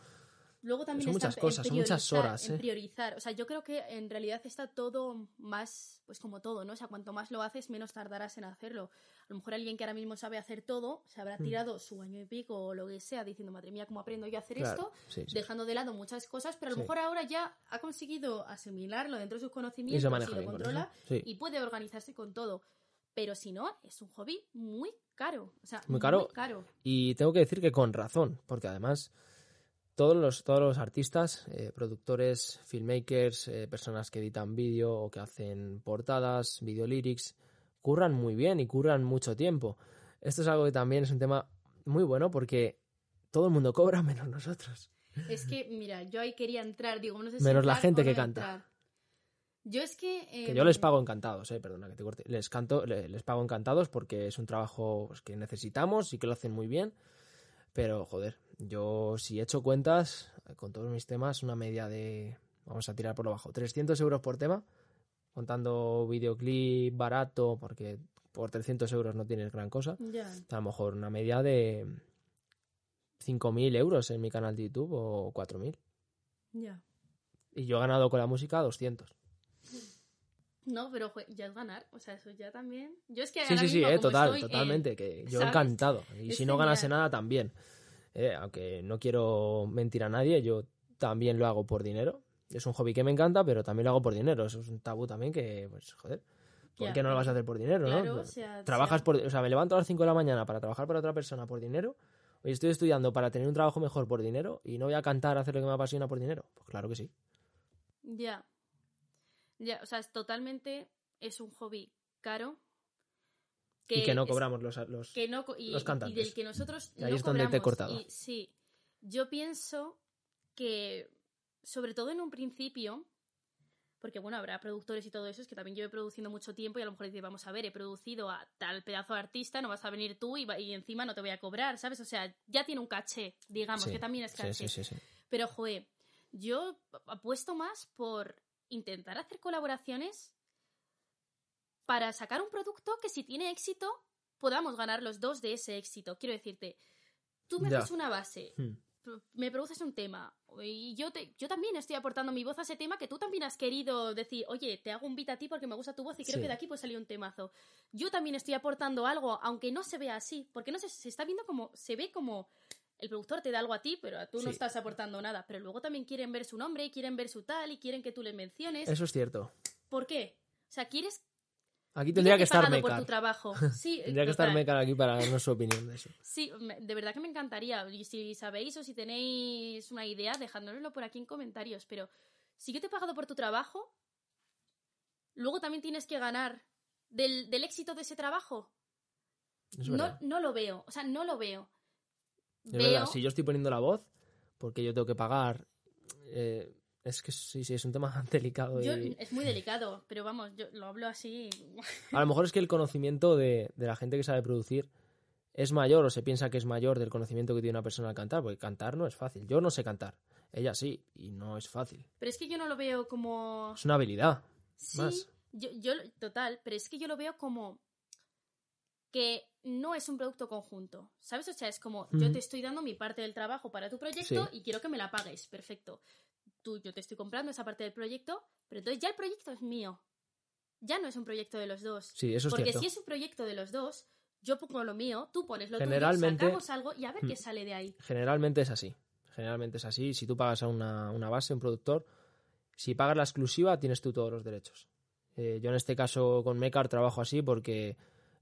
Luego también Son muchas cosas, son muchas horas, En ¿eh? priorizar. O sea, yo creo que en realidad está todo más, pues como todo, ¿no? O sea, cuanto más lo haces, menos tardarás en hacerlo. A lo mejor alguien que ahora mismo sabe hacer todo, se habrá Mm. tirado su año y pico o lo que sea, diciendo, madre mía, ¿cómo aprendo yo a hacer Claro, esto? sí, sí. Dejando de lado muchas cosas, pero a lo Sí. mejor ahora ya ha conseguido asimilarlo dentro de sus conocimientos y, maneja lo con controla y puede organizarse con todo. Pero si no, es un hobby muy caro. O sea, Muy caro. caro. Y tengo que decir que con razón, porque además todos los, todos los artistas, eh, productores, filmmakers, eh, personas que editan vídeo o que hacen portadas, video lyrics, curran muy bien y curran mucho tiempo. Esto es algo que también es un tema muy bueno porque todo el mundo cobra menos nosotros. Es que, mira, yo ahí quería entrar, digo, no sé si Menos la gente que no canta. entrar. Yo es que... Que em, yo les pago encantados, eh, perdona que te corte. Les canto, le- les pago encantados porque es un trabajo pues, que necesitamos y que lo hacen muy bien. Pero, joder, yo si he hecho cuentas eh, con todos mis temas, una media de, vamos a tirar por lo bajo, 300 euros por tema, contando videoclip barato, porque por 300 euros no tienes gran cosa. Ya. A lo mejor una media de 5.000 euros en mi canal de YouTube o 4.000. Ya. Y yo he ganado con la música 200. No, pero ya es ganar. O sea, eso ya también. Yo es que Sí, ahora sí, sí, mismo, eh, como total, estoy, eh, totalmente. que yo ¿sabes? encantado. Y Es si no ganase nada, también. Eh, aunque no quiero mentir a nadie, yo también lo hago por dinero. Es un hobby que me encanta, pero también lo hago por dinero. Eso es un tabú también que, pues, joder. ¿Por qué no lo vas a hacer por dinero, claro, no? o sea, Trabajas sea- por... O sea, me levanto a las 5 de la mañana para trabajar para otra persona por dinero. Oye, estoy estudiando para tener un trabajo mejor por dinero y no voy a cantar, a hacer lo que me apasiona por dinero. Pues claro que sí. Ya. Ya, o sea, es totalmente. Es un hobby caro. Y que no es- cobramos los... los... que no y, los y cantantes. del que nosotros Ahí no es donde te he cortado. Y sí, yo pienso que, sobre todo en un principio, porque bueno, habrá productores y todo eso, es que también llevo produciendo mucho tiempo y a lo mejor dices, vamos a ver, he producido a tal pedazo de artista, no vas a venir tú y, y encima no te voy a cobrar, ¿sabes? O sea, ya tiene un caché, digamos, Sí, que también es caché. sí, sí, sí. Pero, joder, yo apuesto más por intentar hacer colaboraciones para sacar un producto que si tiene éxito podamos ganar los dos de ese éxito. Quiero decirte, tú me haces una base, Hmm. me produces un tema y yo, te, yo también estoy aportando mi voz a ese tema que tú también has querido decir, oye, te hago un beat a ti porque me gusta tu voz y creo Sí. que de aquí puede salir un temazo. Yo también estoy aportando algo, aunque no se vea así, porque no se, se está viendo como, se ve como el productor te da algo a ti, pero tú no estás aportando nada. Pero luego también quieren ver su nombre, quieren ver su tal y quieren que tú les menciones. Eso es cierto. ¿Por qué? O sea, quieres Aquí tendría que estar por Mecar. tu trabajo. Sí, Tendría que estar. Mecar aquí para darnos su opinión de eso. Sí, de verdad que me encantaría. Y si sabéis o si tenéis una idea, dejádnoslo por aquí en comentarios. Pero si yo te he pagado por tu trabajo, luego también tienes que ganar del, del éxito de ese trabajo. Es No, no lo veo. O sea, no lo veo. Es veo. verdad, si yo estoy poniendo la voz, porque yo tengo que pagar. eh, es que sí, sí, es un tema delicado. yo- y es muy delicado, pero vamos, yo lo hablo así. A lo mejor es que el conocimiento de, de la gente que sabe producir es mayor o se piensa que es mayor del conocimiento que tiene una persona al cantar, porque cantar no es fácil. Yo no sé cantar, ella sí, y no es fácil. Pero es que yo no lo veo como. Es una habilidad. Sí, más. Yo, yo, total, pero es que yo lo veo como que no es un producto conjunto, ¿sabes? O sea, es como yo te estoy dando mi parte del trabajo para tu proyecto Sí. y quiero que me la pagues, perfecto. Tú, yo te estoy comprando esa parte del proyecto, pero entonces ya el proyecto es mío. Ya no es un proyecto de los dos. Sí, eso es Porque cierto. si es un proyecto de los dos, yo pongo lo mío, tú pones lo Generalmente- tuyo, sacamos algo y a ver Hmm. qué sale de ahí. Generalmente es así. Generalmente es así. Si tú pagas a una, una base, un productor, si pagas la exclusiva, tienes tú todos los derechos. Eh, yo en este caso con Mecar trabajo así porque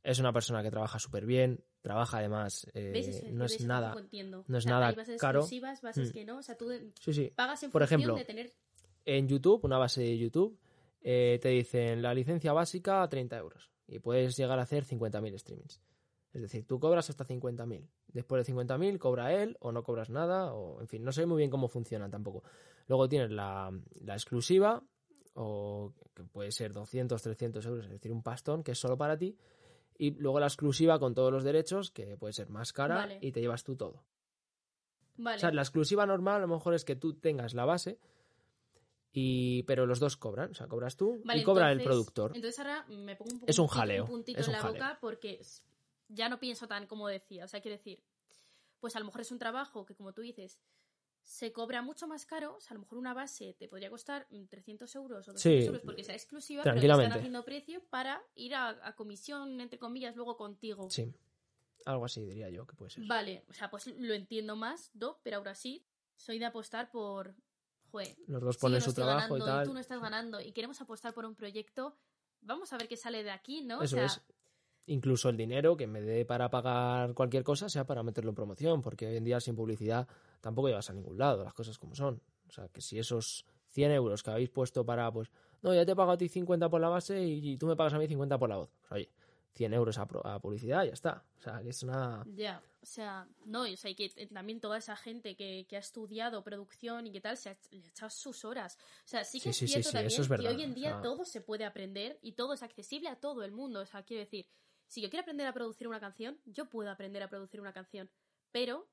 es una persona que trabaja súper bien, trabaja además, eh, no es nada. No es O sea, nada bases caro. exclusivas, bases Hmm. que no. O sea, tú Sí, sí. pagas en Por función ejemplo, de tener en YouTube, una base de YouTube, eh, te dicen la licencia básica 30 euros y puedes llegar a hacer 50.000 streamings. Es decir, tú cobras hasta 50.000. Después de 50.000 cobra él o no cobras nada, o en fin, no sé muy bien cómo funciona tampoco. Luego tienes la, la exclusiva, o que puede ser 200, 300 euros, es decir, un pastón que es solo para ti. Y luego la exclusiva con todos los derechos, que puede ser más cara Vale. y te llevas tú todo. Vale. O sea, la exclusiva normal a lo mejor es que tú tengas la base, y pero los dos cobran. O sea, cobras tú Vale, y cobra el productor. Entonces ahora me pongo un, poco Es un puntito- jaleo, puntito es en un la jaleo. boca porque ya no pienso tan como decía. O sea, quiero decir, pues a lo mejor es un trabajo que, como tú dices, se cobra mucho más caro. O sea, a lo mejor una base te podría costar mm, 300 euros o 200 Sí, euros porque sea exclusiva, pero están haciendo precio para ir a, a comisión, entre comillas, luego contigo. Sí. Algo así diría yo que puede ser. Vale, o sea, pues lo entiendo más, ¿no? Pero ahora sí, soy de apostar por. Joder, Los dos ponen su trabajo y ganando tal. tú no estás ganando y queremos apostar por un proyecto, vamos a ver qué sale de aquí, ¿no? Eso o sea, es. Incluso el dinero que me dé para pagar cualquier cosa sea para meterlo en promoción, porque hoy en día sin publicidad tampoco llevas a ningún lado, las cosas como son. O sea, que si esos 100 euros que habéis puesto para, pues, no, ya te pago a ti 50 por la base y, tú me pagas a mí 50 por la voz. Pues, oye, 100 euros a, a publicidad y ya está. O sea, que es una... Ya, o sea, no, y, o sea, y que eh, también toda esa gente que, que ha estudiado producción y que tal, se ha, le ha echado sus horas. O sea, sí que Sí, es sí, cierto sí, también es que hoy en día o sea- todo se puede aprender y todo es accesible a todo el mundo. O sea, quiero decir, si yo quiero aprender a producir una canción, yo puedo aprender a producir una canción, pero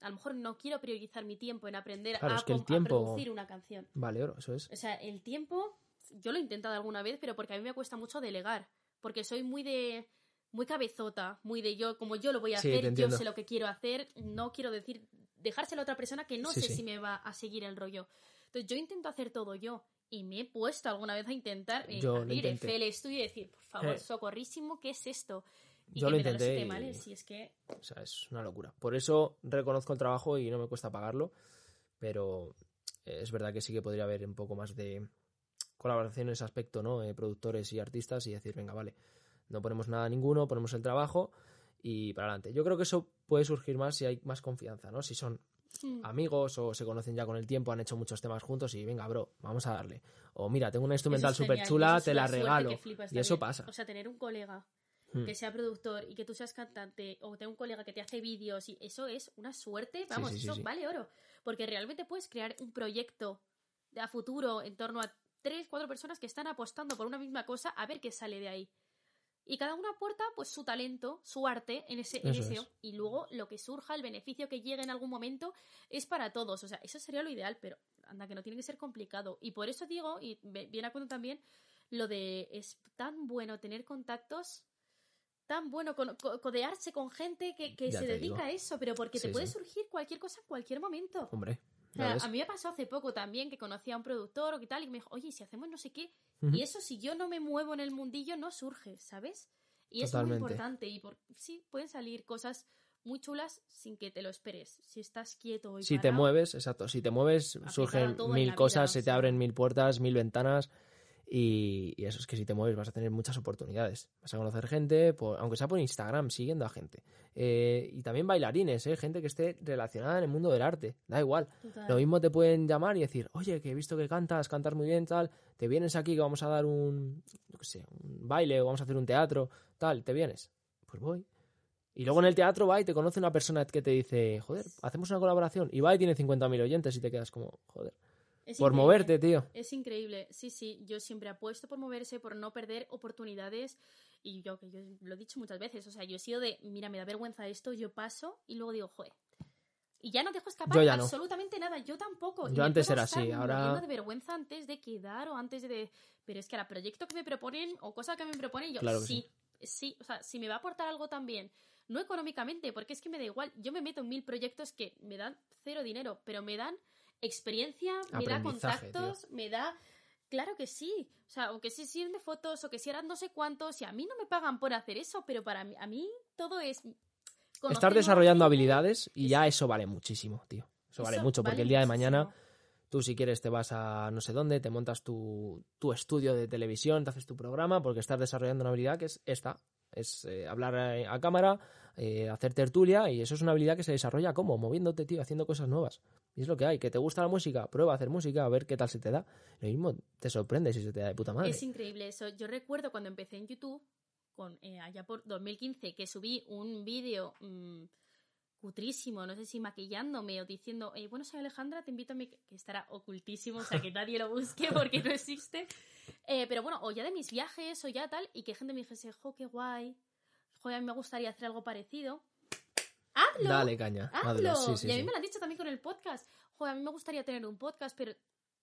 a lo mejor no quiero priorizar mi tiempo en aprender Claro, a, es que el a tiempo- producir una canción. Vale, oro, eso es. O sea, el tiempo, yo lo he intentado alguna vez, pero porque a mí me cuesta mucho delegar. Porque soy muy de. muy cabezota, muy de yo, como yo lo voy a Sí, hacer, yo sé lo que quiero hacer, no quiero decir, dejárselo a otra persona que no Sí, sé sí. si me va a seguir el rollo. Entonces yo intento hacer todo yo. Y me he puesto alguna vez a intentar eh, abrir el estudio y decir, por favor, Eh. socorrísimo, ¿qué es esto? Y Yo que lo intenté y- y es que O sea, es una locura. Por eso reconozco el trabajo y no me cuesta pagarlo, pero eh, es verdad que sí que podría haber un poco más de colaboración en ese aspecto, ¿no? Eh, productores y artistas y decir, venga, vale, no ponemos nada ninguno, ponemos el trabajo y para adelante. Yo creo que eso puede surgir más si hay más confianza, ¿no? Si son mm, amigos o se conocen ya con el tiempo, han hecho muchos temas juntos y venga, bro, vamos a darle. O mira, tengo una instrumental es súper chula, te la regalo. flipas Y eso pasa. O sea, tener un colega Hmm. que sea productor y que tú seas cantante o tener un colega que te hace vídeos y eso es una suerte, vamos, sí, sí, eso vale oro, porque realmente puedes crear un proyecto de a futuro en torno a tres, cuatro personas que están apostando por una misma cosa a ver qué sale de ahí. Y cada uno aporta pues su talento, su arte en ese, en ese es. y luego lo que surja, el beneficio que llegue en algún momento es para todos, o sea, eso sería lo ideal, pero anda que no tiene que ser complicado y por eso digo y ve- viene a cuento también lo de es tan bueno tener contactos tan bueno con- co- codearse con gente que, que se dedica digo. a eso, pero porque te puede sí. surgir cualquier cosa en cualquier momento. Hombre, A mí me pasó hace poco también que conocí a un productor o qué tal y me dijo, oye, si hacemos no sé qué. Y eso, si yo no me muevo en el mundillo, no surge, ¿sabes? Y es Totalmente. muy importante. Y por... sí, pueden salir cosas muy chulas sin que te lo esperes. Si estás quieto y Si te mueves, exacto, si te mueves, surgen mil cosas, vida, se te abren mil puertas, mil ventanas. Y, y eso es que si te mueves vas a tener muchas oportunidades. Vas a conocer gente, por- aunque sea por Instagram, siguiendo a gente. Eh, y también bailarines, ¿eh? gente que esté relacionada en el mundo del arte. Da igual. total. Lo mismo te pueden llamar y decir, oye, que he visto que cantas, cantas muy bien, tal. Te vienes aquí que vamos a dar un, yo qué sé, un baile o vamos a hacer un teatro, tal. ¿Te vienes? Pues voy. Y luego en el teatro va y te conoce una persona que te dice, joder, hacemos una colaboración. Y va y tiene 50.000 oyentes y te quedas como, joder. Es Por increíble. moverte, tío. Es increíble, sí, sí, yo siempre apuesto por moverse, por no perder oportunidades y yo que yo lo he dicho muchas veces, o sea, yo he sido de, mira, me da vergüenza esto, yo paso y luego digo, joder. Y ya no dejo escapar Yo ya no. absolutamente nada, yo tampoco. Yo antes era así, ahora- de vergüenza antes de quedar o antes de... Pero es que ahora proyecto que me proponen o cosa que me proponen, yo Claro que sí, sí, o sea, si me va a aportar algo también, no económicamente, porque es que me da igual, yo me meto en mil proyectos que me dan cero dinero, pero me dan experiencia, me da contactos, me da... Claro que sí. O sea, aunque se sirven de fotos o que si eran no sé cuántos, y a mí no me pagan por hacer eso, pero para mí, a mí todo es... Estar desarrollando habilidades y ya eso vale muchísimo, tío. Eso, vale mucho, porque vale el día de mañana muchísimo. tú si quieres te vas a no sé dónde, te montas tu, tu estudio de televisión, te haces tu programa, porque estás desarrollando una habilidad que es esta, es eh, hablar a, cámara, eh, hacer tertulia, y eso es una habilidad que se desarrolla como, moviéndote, tío, haciendo cosas nuevas. Y es lo que hay, que te gusta la música, prueba a hacer música, a ver qué tal se te da. Lo mismo te sorprende si se te da de puta madre. Es increíble eso. Yo recuerdo cuando empecé en YouTube, con, eh, allá por 2015, que subí un vídeo mm, cutrísimo, no sé si maquillándome o diciendo, eh, bueno, soy Alejandra, te invito a mi... que estará ocultísimo, o sea, que nadie lo busque porque no existe. Eh, pero bueno, o ya de mis viajes o ya tal, y que gente me dijese, jo, qué guay, joder, a mí me gustaría hacer algo parecido. ¡Hazlo! Dale caña, hazlo. hazlo. Sí, sí, y a mí sí. me lo han dicho también con el podcast. Joder, a mí me gustaría tener un podcast, pero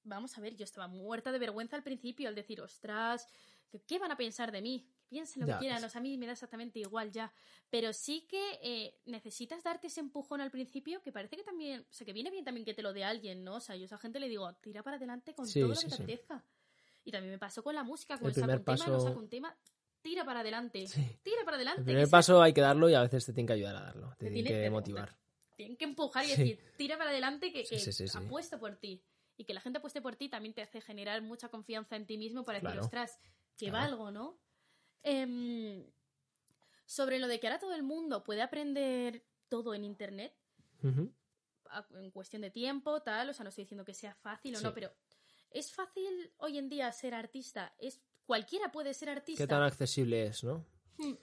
vamos a ver, yo estaba muerta de vergüenza al principio al decir, ostras, ¿qué, qué van a pensar de mí? Que piensen lo Ya, que quieran, es- o sea, a mí me da exactamente igual ya. Pero sí que eh, necesitas darte ese empujón al principio, que parece que también, o sea, que viene bien también que te lo dé alguien, ¿no? O sea, yo a esa gente le digo, tira para adelante con Sí, todo lo sí, que te sí. apetezca. Y también me pasó con la música, con El saco primer un tema, no paso- saco un tema, tira para adelante, tira para adelante. El primer sea- paso hay que darlo y a veces te tienen que ayudar a darlo. Te Te tienen tiene- que te- motivar. tienen que empujar y decir, tira para adelante que, que apuesto por ti. Y que la gente apueste por ti también te hace generar mucha confianza en ti mismo para decir, Claro. ostras, que Claro. valgo, ¿no? Em, Sobre lo de que ahora todo el mundo puede aprender todo en internet, en cuestión de tiempo, tal, o sea, no estoy diciendo que sea fácil o Sí. no, pero ¿es fácil hoy en día ser artista? ¿Es cualquiera puede ser artista? ¿Qué tan accesible es, no? Hmm.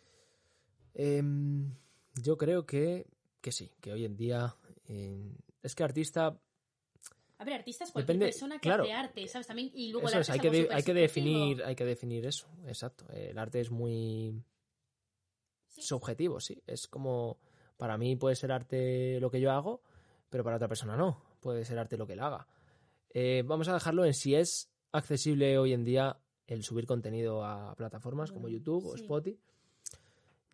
Em, yo creo que, que sí, que hoy en día eh, es que artista A ver, artista es cualquier Depende- persona que claro. hace arte, ¿sabes? También, y luego el Eso arte es, hay que, de- hay que definir, hay que definir eso, exacto. El arte es muy Sí. subjetivo, sí. Es como, para mí puede ser arte lo que yo hago, pero para otra persona no. Puede ser arte lo que él haga. Eh, vamos a dejarlo en si es accesible hoy en día el subir contenido a plataformas como YouTube o. Spotify.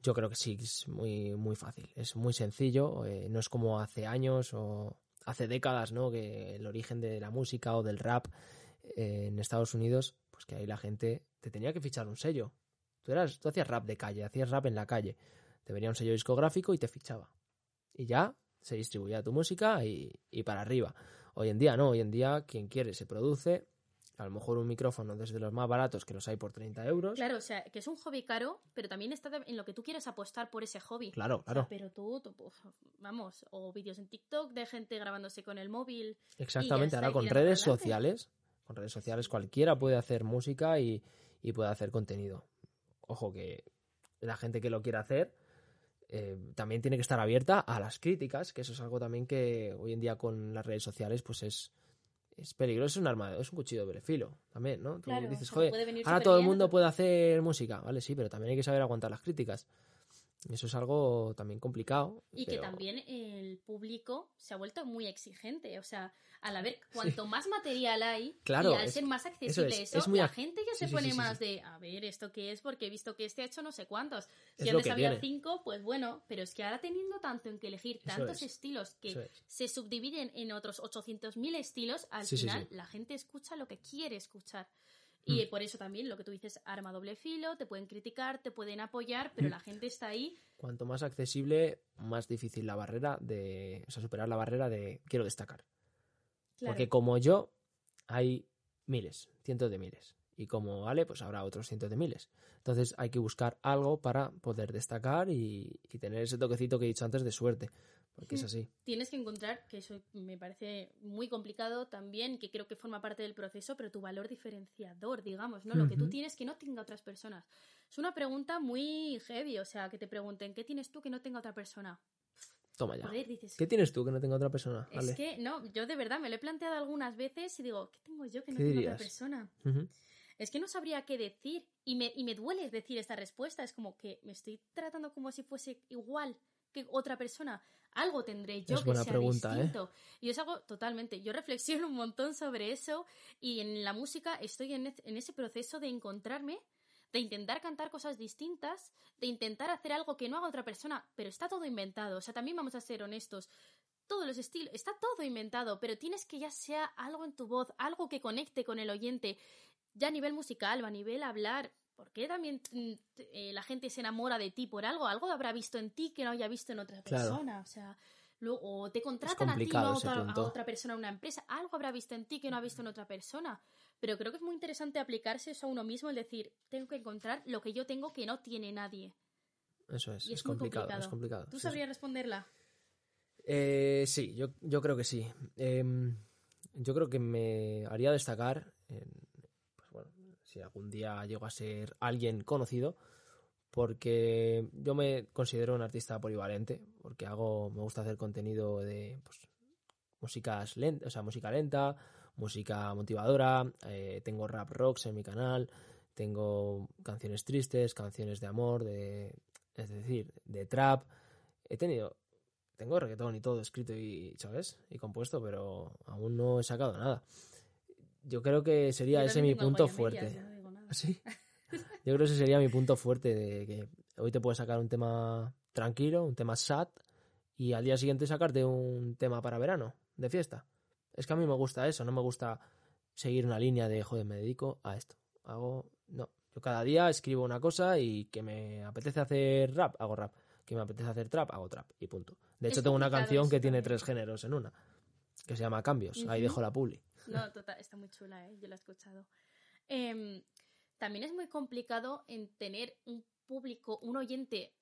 Yo creo que sí, es muy, muy fácil. Es muy sencillo. eh, no es como hace años o hace décadas, ¿no? Que el origen de la música o del rap eh, en Estados Unidos, pues que ahí la gente te tenía que fichar un sello. Tú, eras, tú hacías rap de calle, hacías rap en la calle. Te venía un sello discográfico y te fichaba. Y ya se distribuía tu música y, y para arriba. Hoy en día no, hoy en día quien quiere se produce. A lo mejor un micrófono desde los más baratos que los hay por 30 euros. Claro, o sea, que es un hobby caro, pero también está en lo que tú quieres apostar por ese hobby. Claro, O sea, claro. pero tú, vamos, o vídeos en TikTok de gente grabándose con el móvil. Exactamente, ahora con redes sociales, con redes sociales cualquiera puede hacer música y, y puede hacer contenido. Ojo que la gente que lo quiera hacer eh, también tiene que estar abierta a las críticas, que eso es algo también que hoy en día con las redes sociales pues es, es peligroso, es un arma, es un cuchillo de filo también, ¿no? Tú Claro, dices, joder, ahora todo el mundo puede hacer música, vale, sí, pero también hay que saber aguantar las críticas. Eso es algo también complicado. Y que también el público se ha vuelto muy exigente. O sea, al haber cuanto más material hay, Claro, y al es- ser más accesible es, eso, es muy la gente ya sí, se pone sí, más de, a ver, ¿esto qué es? Porque he visto que este ha hecho no sé cuántos. Si antes había viene. cinco, pues bueno, pero es que ahora teniendo tanto en que elegir, tantos es. estilos que se subdividen en otros 800.000 estilos, al final la gente escucha lo que quiere escuchar. Y Mm. eh, por eso también lo que tú dices, arma doble filo, te pueden criticar, te pueden apoyar, pero Mm. la gente está ahí. Cuanto más accesible, más difícil la barrera de. O sea, superar la barrera de quiero destacar. Claro. Porque como yo, hay miles, cientos de miles. Y como Ale, pues habrá otros cientos de miles. Entonces hay que buscar algo para poder destacar y, y tener ese toquecito que he dicho antes de suerte. Porque es Mm. así. tienes que encontrar, que eso me parece muy complicado también, que creo que forma parte del proceso, pero tu valor diferenciador, digamos, ¿no? Lo que tú tienes que no tenga otras personas. Es una pregunta muy heavy, o sea, que te pregunten, ¿qué tienes tú que no tenga otra persona? Toma ya. Joder, dices, ¿Qué tienes tú que no tenga otra persona? es Ale? que, no, yo de verdad me lo he planteado algunas veces y digo, ¿qué tengo yo que no ¿Qué tenga otra persona? Ujú. Es que no sabría qué decir y me, y me duele decir esta respuesta. Es como que me estoy tratando como si fuese igual que otra persona. Algo tendré yo Es que sea pregunta, ¿eh? distinto. Y es algo totalmente. Yo reflexiono un montón sobre eso y en la música estoy en, en ese proceso de encontrarme, de intentar cantar cosas distintas, de intentar hacer algo que no haga otra persona, pero está todo inventado. O sea, también vamos a ser honestos. Todos los estilos, está todo inventado, pero tienes que ya sea algo en tu voz, algo que conecte con el oyente ya a nivel musical o a nivel hablar, ¿por qué también mm, eh, la gente se enamora de ti por algo? Algo habrá visto en ti que no haya visto en otra Claro. persona. O sea, luego, o te contratan a ti, complicado a otra, a otra persona, a una empresa. Algo habrá visto en ti que no ha visto en otra persona. Pero creo que es muy interesante aplicarse eso a uno mismo, el decir, tengo que encontrar lo que yo tengo que no tiene nadie. Eso es, Y es, complicado, complicado. es complicado. ¿Tú sí, sí. sabrías responderla? Eh, sí, yo, yo creo que sí. Em, yo creo que me haría destacar, en- si algún día llego a ser alguien conocido, porque yo me considero un artista polivalente, porque hago, me gusta hacer contenido de pues, músicas lenta, o sea, música lenta, música motivadora, eh, tengo rap rocks en mi canal, tengo canciones tristes, canciones de amor, de, es decir, de trap. He tenido tengo reggaetón y todo escrito y, ¿sabes? Y compuesto, pero aún no he sacado nada. Yo creo que sería Yo ese mi punto medias, fuerte. yo no digo nada. ¿Sí? Yo creo que ese sería mi punto fuerte de que hoy te puedes sacar un tema tranquilo, un tema sad, y al día siguiente sacarte un tema para verano, de fiesta. Es que a mí me gusta eso, no me gusta seguir una línea de, joder, me dedico a esto. Hago, no. Yo cada día escribo una cosa y que me apetece hacer rap, hago rap. Que me apetece hacer trap, hago trap y punto. De Es hecho, tengo una canción que tiene tres géneros en una, que se llama Cambios. Ahí dejo la publi. No, total, está muy chula, ¿eh? yo la he escuchado. Em, también es muy complicado en tener un público, un oyente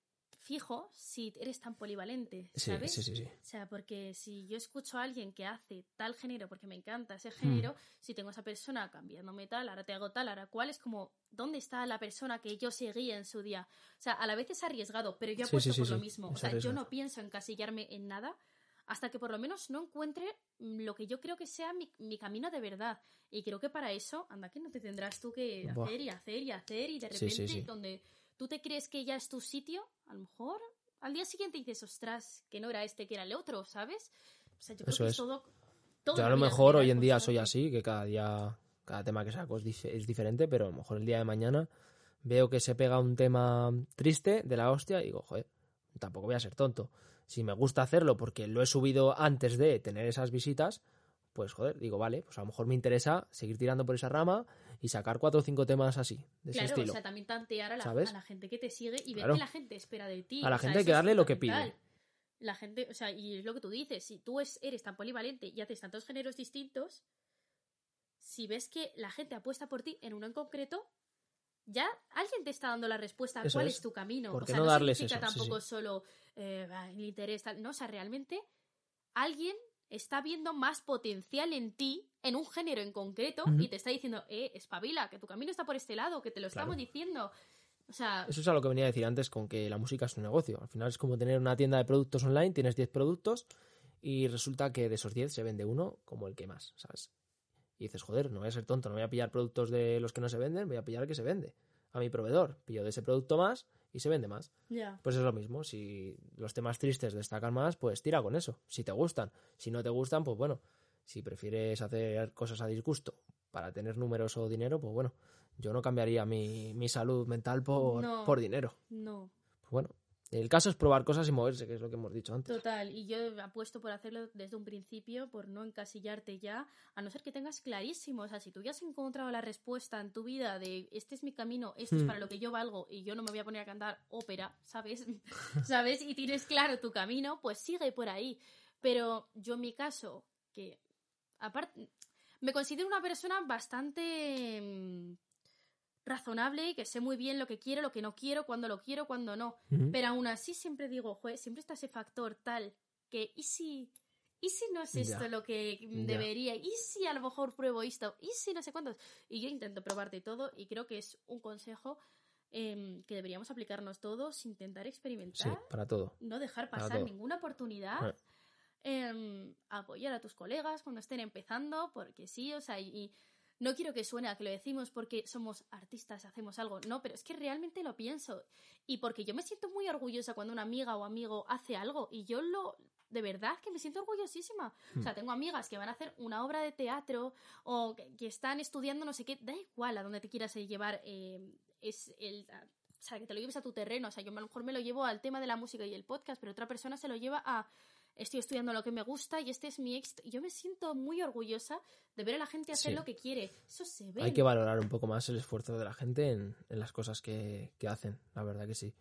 fijo si eres tan polivalente, ¿sabes? sí, sí, sí. O sea, porque si yo escucho a alguien que hace tal género porque me encanta ese género, si tengo a esa persona cambiándome tal, ahora te hago tal, ahora cual, es como, ¿dónde está la persona que yo seguía en su día? O sea, a la vez es arriesgado, pero yo apuesto sí, sí, por lo mismo. O sea, yo no pienso encasillarme en nada hasta que por lo menos no encuentre mm, lo que yo creo que sea mi, mi camino de verdad. Y creo que para eso, anda, que no te tendrás tú que Buah. hacer y hacer y hacer y de repente, sí, sí. donde tú te crees que ya es tu sitio, a lo mejor al día siguiente dices, ostras, que no era este, que era el otro, ¿sabes? O sea, yo creo Eso que es. todo... todo Yo a lo mejor hoy en día soy así, que cada día, cada tema que saco es, dif- es diferente, pero a lo mejor el día de mañana veo que se pega un tema triste de la hostia y digo, joder, tampoco voy a ser tonto. Si me gusta hacerlo porque lo he subido antes de tener esas visitas, pues joder, digo, vale, pues a lo mejor me interesa seguir tirando por esa rama y sacar cuatro o cinco temas así, de ese Claro, estilo. o sea, también tantear a la, ¿Sabes? a la gente que te sigue y ver que la gente espera de ti. A la o sea, gente hay que darle lo que pide. La gente, o sea, y es lo que tú dices, si tú es- eres tan polivalente y haces tantos géneros distintos, si ves que la gente apuesta por ti en uno en concreto, ya alguien te está dando la respuesta a cuál es. es. tu camino. ¿Por o sea, no no, darles significa eso? Tampoco sí. solo eh, el interés, tal. No, o sea, realmente alguien está viendo más potencial en ti, en un género en concreto, y te está diciendo, eh, espabila, que tu camino está por este lado, que te lo Claro. estamos diciendo. O sea, Eso es a lo que venía a decir antes con que la música es un negocio. Al final es como tener una tienda de productos online, tienes 10 productos y resulta que de esos 10 se vende uno como el que más, ¿sabes? Y dices, joder, no voy a ser tonto, no voy a pillar productos de los que no se venden, voy a pillar el que se vende. A mi proveedor, pillo de ese producto más y se vende más. ya. Pues es lo mismo, si los temas tristes destacan más, pues tira con eso, si te gustan. Si no te gustan, pues bueno, si prefieres hacer cosas a disgusto para tener números o dinero, pues bueno, yo no cambiaría mi, mi salud mental por, No. por dinero. No, Pues bueno, el caso es probar cosas y moverse, que es lo que hemos dicho antes. total. Y yo apuesto por hacerlo desde un principio, por no encasillarte ya, a no ser que tengas clarísimo. O sea, si tú ya has encontrado la respuesta en tu vida de este es mi camino, esto es Hmm. para lo que yo valgo y yo no me voy a poner a cantar ópera, ¿sabes? ¿Sabes? Y tienes claro tu camino, pues sigue por ahí. Pero yo en mi caso, que aparte, me considero una persona bastante mm, razonable y que sé muy bien lo que quiero, lo que no quiero, cuándo lo quiero, cuándo no. Pero aún así siempre digo, joder, siempre está ese factor tal que, ¿y si, ¿y si no es esto Ya. lo que debería? ¿Y si a lo mejor pruebo esto? ¿Y si no sé cuántos? Y yo intento probar de todo y creo que es un consejo em, que deberíamos aplicarnos todos, intentar Sí, experimentar, para todo. no dejar pasar ninguna oportunidad. Eh. em, apoyar a tus colegas cuando estén empezando, porque sí, o sea, y, y no quiero que suene a que lo decimos porque somos artistas, hacemos algo, no, pero es que realmente lo pienso. Y porque yo me siento muy orgullosa cuando una amiga o amigo hace algo y yo lo, de verdad que me siento orgullosísima. O Hmm. sea, tengo amigas que van a hacer una obra de teatro o que, que están estudiando no sé qué, da igual a dónde te quieras llevar, eh, es el... o sea, que te lo lleves a tu terreno. O sea, yo a lo mejor me lo llevo al tema de la música y el podcast, pero otra persona se lo lleva a estoy estudiando lo que me gusta y este es mi ex. Yo me siento muy orgullosa de ver a la gente hacer Sí. lo que quiere. Eso se ve. Hay que valorar un poco más el esfuerzo de la gente en, en las cosas que, que hacen, la verdad que sí.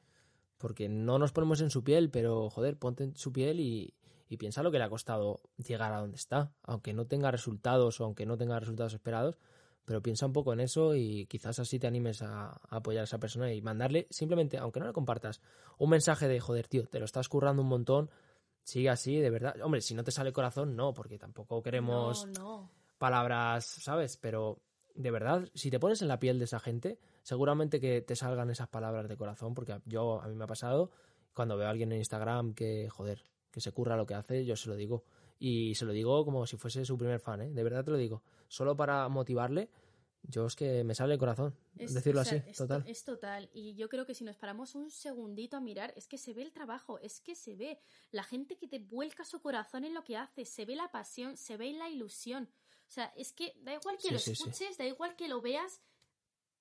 Porque no nos ponemos en su piel, pero joder, ponte en su piel y, y piensa lo que le ha costado llegar a donde está. Aunque no tenga resultados o aunque no tenga resultados esperados, pero piensa un poco en eso y quizás así te animes a, a apoyar a esa persona y mandarle simplemente, aunque no le compartas, un mensaje de joder, tío, te lo estás currando un montón, sigue así, de verdad. Hombre, si no te sale corazón, no, porque tampoco queremos No, no. palabras, ¿sabes? Pero de verdad, si te pones en la piel de esa gente, seguramente que te salgan esas palabras de corazón, porque yo a mí me ha pasado cuando veo a alguien en Instagram que, joder, que se curra lo que hace, yo se lo digo. Y se lo digo como si fuese su primer fan, ¿eh? De verdad te lo digo. Solo para motivarle, yo es que me sale el corazón, Es- decirlo o sea, así, es total. Es total. Y yo creo que si nos paramos un segundito a mirar, es que se ve el trabajo, es que se ve la gente que te vuelca su corazón en lo que hace, se ve la pasión, se ve la ilusión. O sea, es que da igual que Sí, lo sí, sí. escuches, da igual que lo veas,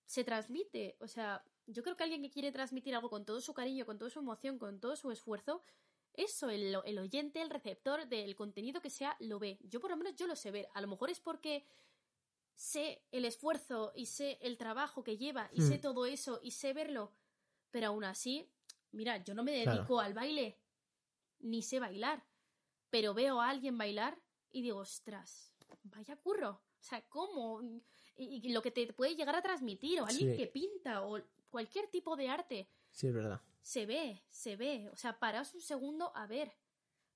se transmite. O sea, yo creo que alguien que quiere transmitir algo con todo su cariño, con toda su emoción, con todo su esfuerzo, eso, el, el oyente, el receptor del contenido que sea, lo ve. Yo por lo menos yo lo sé ver. A lo mejor es porque sé el esfuerzo y sé el trabajo que lleva y sé Hmm. todo eso y sé verlo, pero aún así, mira, yo no me Claro. dedico al baile, ni sé bailar, pero veo a alguien bailar y digo, ostras, vaya curro. O sea, ¿cómo? Y, y lo que te puede llegar a transmitir, o alguien Sí. que pinta, o cualquier tipo de arte. Sí, es verdad. Se ve, se ve. O sea, paraos un segundo a ver.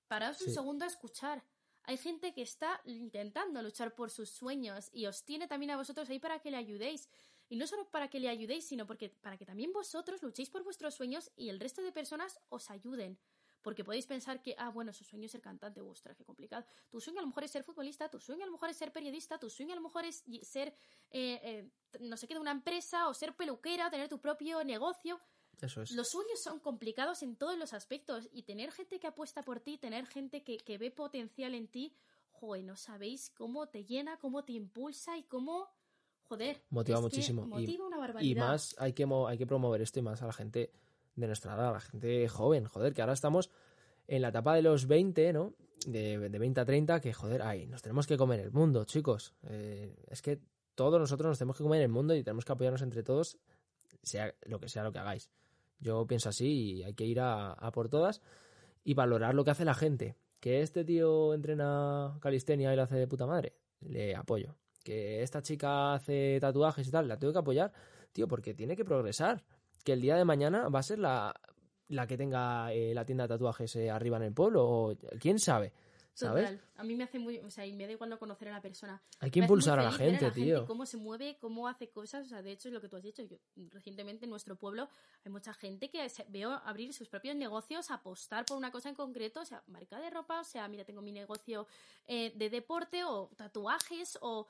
Paraos un segundo a escuchar. Hay gente que está intentando luchar por sus sueños y os tiene también a vosotros ahí para que le ayudéis. Y no solo para que le ayudéis, sino porque para que también vosotros luchéis por vuestros sueños y el resto de personas os ayuden. Porque podéis pensar que, ah, bueno, su sueño es ser cantante, ostras, qué complicado. Tu sueño a lo mejor es ser futbolista, tu sueño a lo mejor es ser periodista, tu sueño a lo mejor es ser, eh, eh, no sé qué, de una empresa, o ser peluquera, o tener tu propio negocio. Eso es. Los sueños son complicados en todos los aspectos y tener gente que apuesta por ti, tener gente que, que ve potencial en ti, joder, no sabéis cómo te llena, cómo te impulsa y cómo, joder, Motiva muchísimo. Y- una Y barbaridad. más hay que, hay que promover esto y más a la gente de nuestra edad, a la gente joven, joder, que ahora estamos en la etapa de los 20, ¿no? De, de 20 a 30, que joder, ay, nos tenemos que comer el mundo, chicos. Eh, es que todos nosotros nos tenemos que comer el mundo y tenemos que apoyarnos entre todos, sea lo que sea lo que hagáis. Yo pienso así y hay que ir a, a por todas y valorar lo que hace la gente. Que este tío entrena calistenia y lo hace de puta madre, le apoyo. Que esta chica hace tatuajes y tal, la tengo que apoyar, tío, porque tiene que progresar. Que el día de mañana va a ser la, la que tenga eh, la tienda de tatuajes eh, arriba en el pueblo, o quién sabe, ¿sabes? Total. A mí me hace muy, o sea, y me da igual no conocer a la persona. Hay que Me impulsar a la feliz ver gente, tío. cómo se mueve, cómo hace cosas. O sea, de hecho, es lo que tú has dicho. Yo, recientemente en nuestro pueblo hay mucha gente que veo abrir sus propios negocios, apostar por una cosa en concreto, o sea, marca de ropa, o sea, mira, tengo mi negocio eh, de deporte o tatuajes o.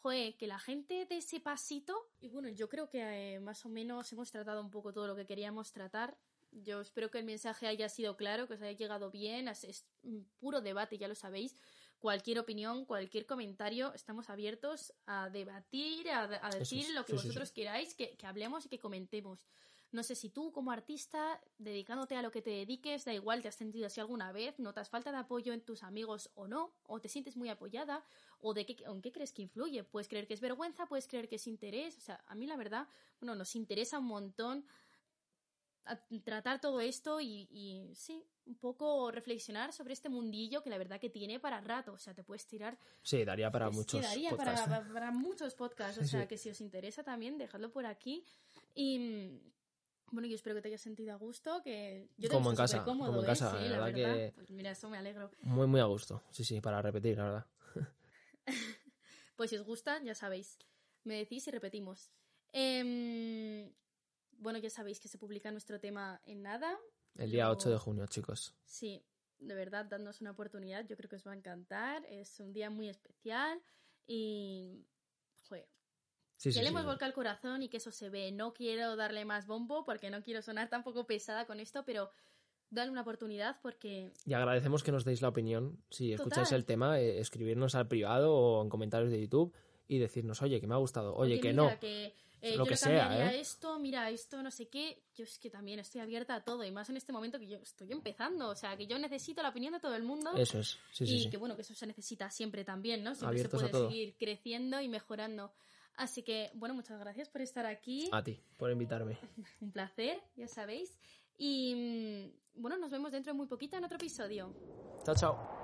Joder, que la gente de ese pasito. Y bueno, yo creo que eh, más o menos hemos tratado un poco todo lo que queríamos tratar. Yo espero que el mensaje haya sido claro, que os haya llegado bien. Es, un puro debate, ya lo sabéis cualquier opinión, cualquier comentario, estamos abiertos a debatir, a, a decir es, lo que sí, sí, vosotros queráis, que, que hablemos y que comentemos. No sé si tú, como artista, dedicándote a lo que te dediques, da igual, te has sentido así alguna vez, notas falta de apoyo en tus amigos o no, o te sientes muy apoyada, o de qué, en qué crees que influye. Puedes creer que es vergüenza, puedes creer que es interés. O sea, a mí la verdad, bueno, nos interesa un montón a- tratar todo esto y, y sí, un poco reflexionar sobre este mundillo que la verdad que tiene para rato. O sea, te puedes tirar Sí, daría para muchos daría podcasts. para, para- para muchos podcasts. O Sí, sea, sí. que si os interesa también, dejadlo por aquí. Y bueno, yo espero que te hayas sentido a gusto. Que yo te he Como en casa, supercómodo, como en ¿eh? casa, Sí, la la verdad que- Pues mira, eso me alegro. Muy, muy a gusto. Sí, sí, para repetir, la verdad. Pues si os gusta, ya sabéis. Me decís y repetimos. Em, bueno, ya sabéis que se publica nuestro tema en nada. El día Lo- 8 de junio, chicos. Sí, de verdad, dadnos una oportunidad. Yo creo que os va a encantar. Es un día muy especial y. Joder, Sí, que sí, le sí. hemos volcado el corazón y que eso se ve. No quiero darle más bombo porque no quiero sonar tampoco pesada con esto, pero dale una oportunidad porque. Y agradecemos que nos deis la opinión. Si escucháis el tema, eh, escribirnos al privado o en comentarios de YouTube y decirnos, oye, que me ha gustado, oye, que mira, no. que, eh, Lo yo que le sea, cambiaría ¿eh? esto, mira, esto, no sé qué. Yo es que también estoy abierta a todo y más en este momento que yo estoy empezando. O sea, que yo necesito la opinión de todo el mundo. Eso es. Sí, sí, y sí. que bueno, que eso se necesita siempre también, ¿no? Siempre Abiertos se puede seguir creciendo y mejorando. Así que, bueno, muchas gracias por estar aquí. A ti, por invitarme. Un placer, ya sabéis. Y mm, bueno, nos vemos dentro de muy poquito en otro episodio. Chao, chao.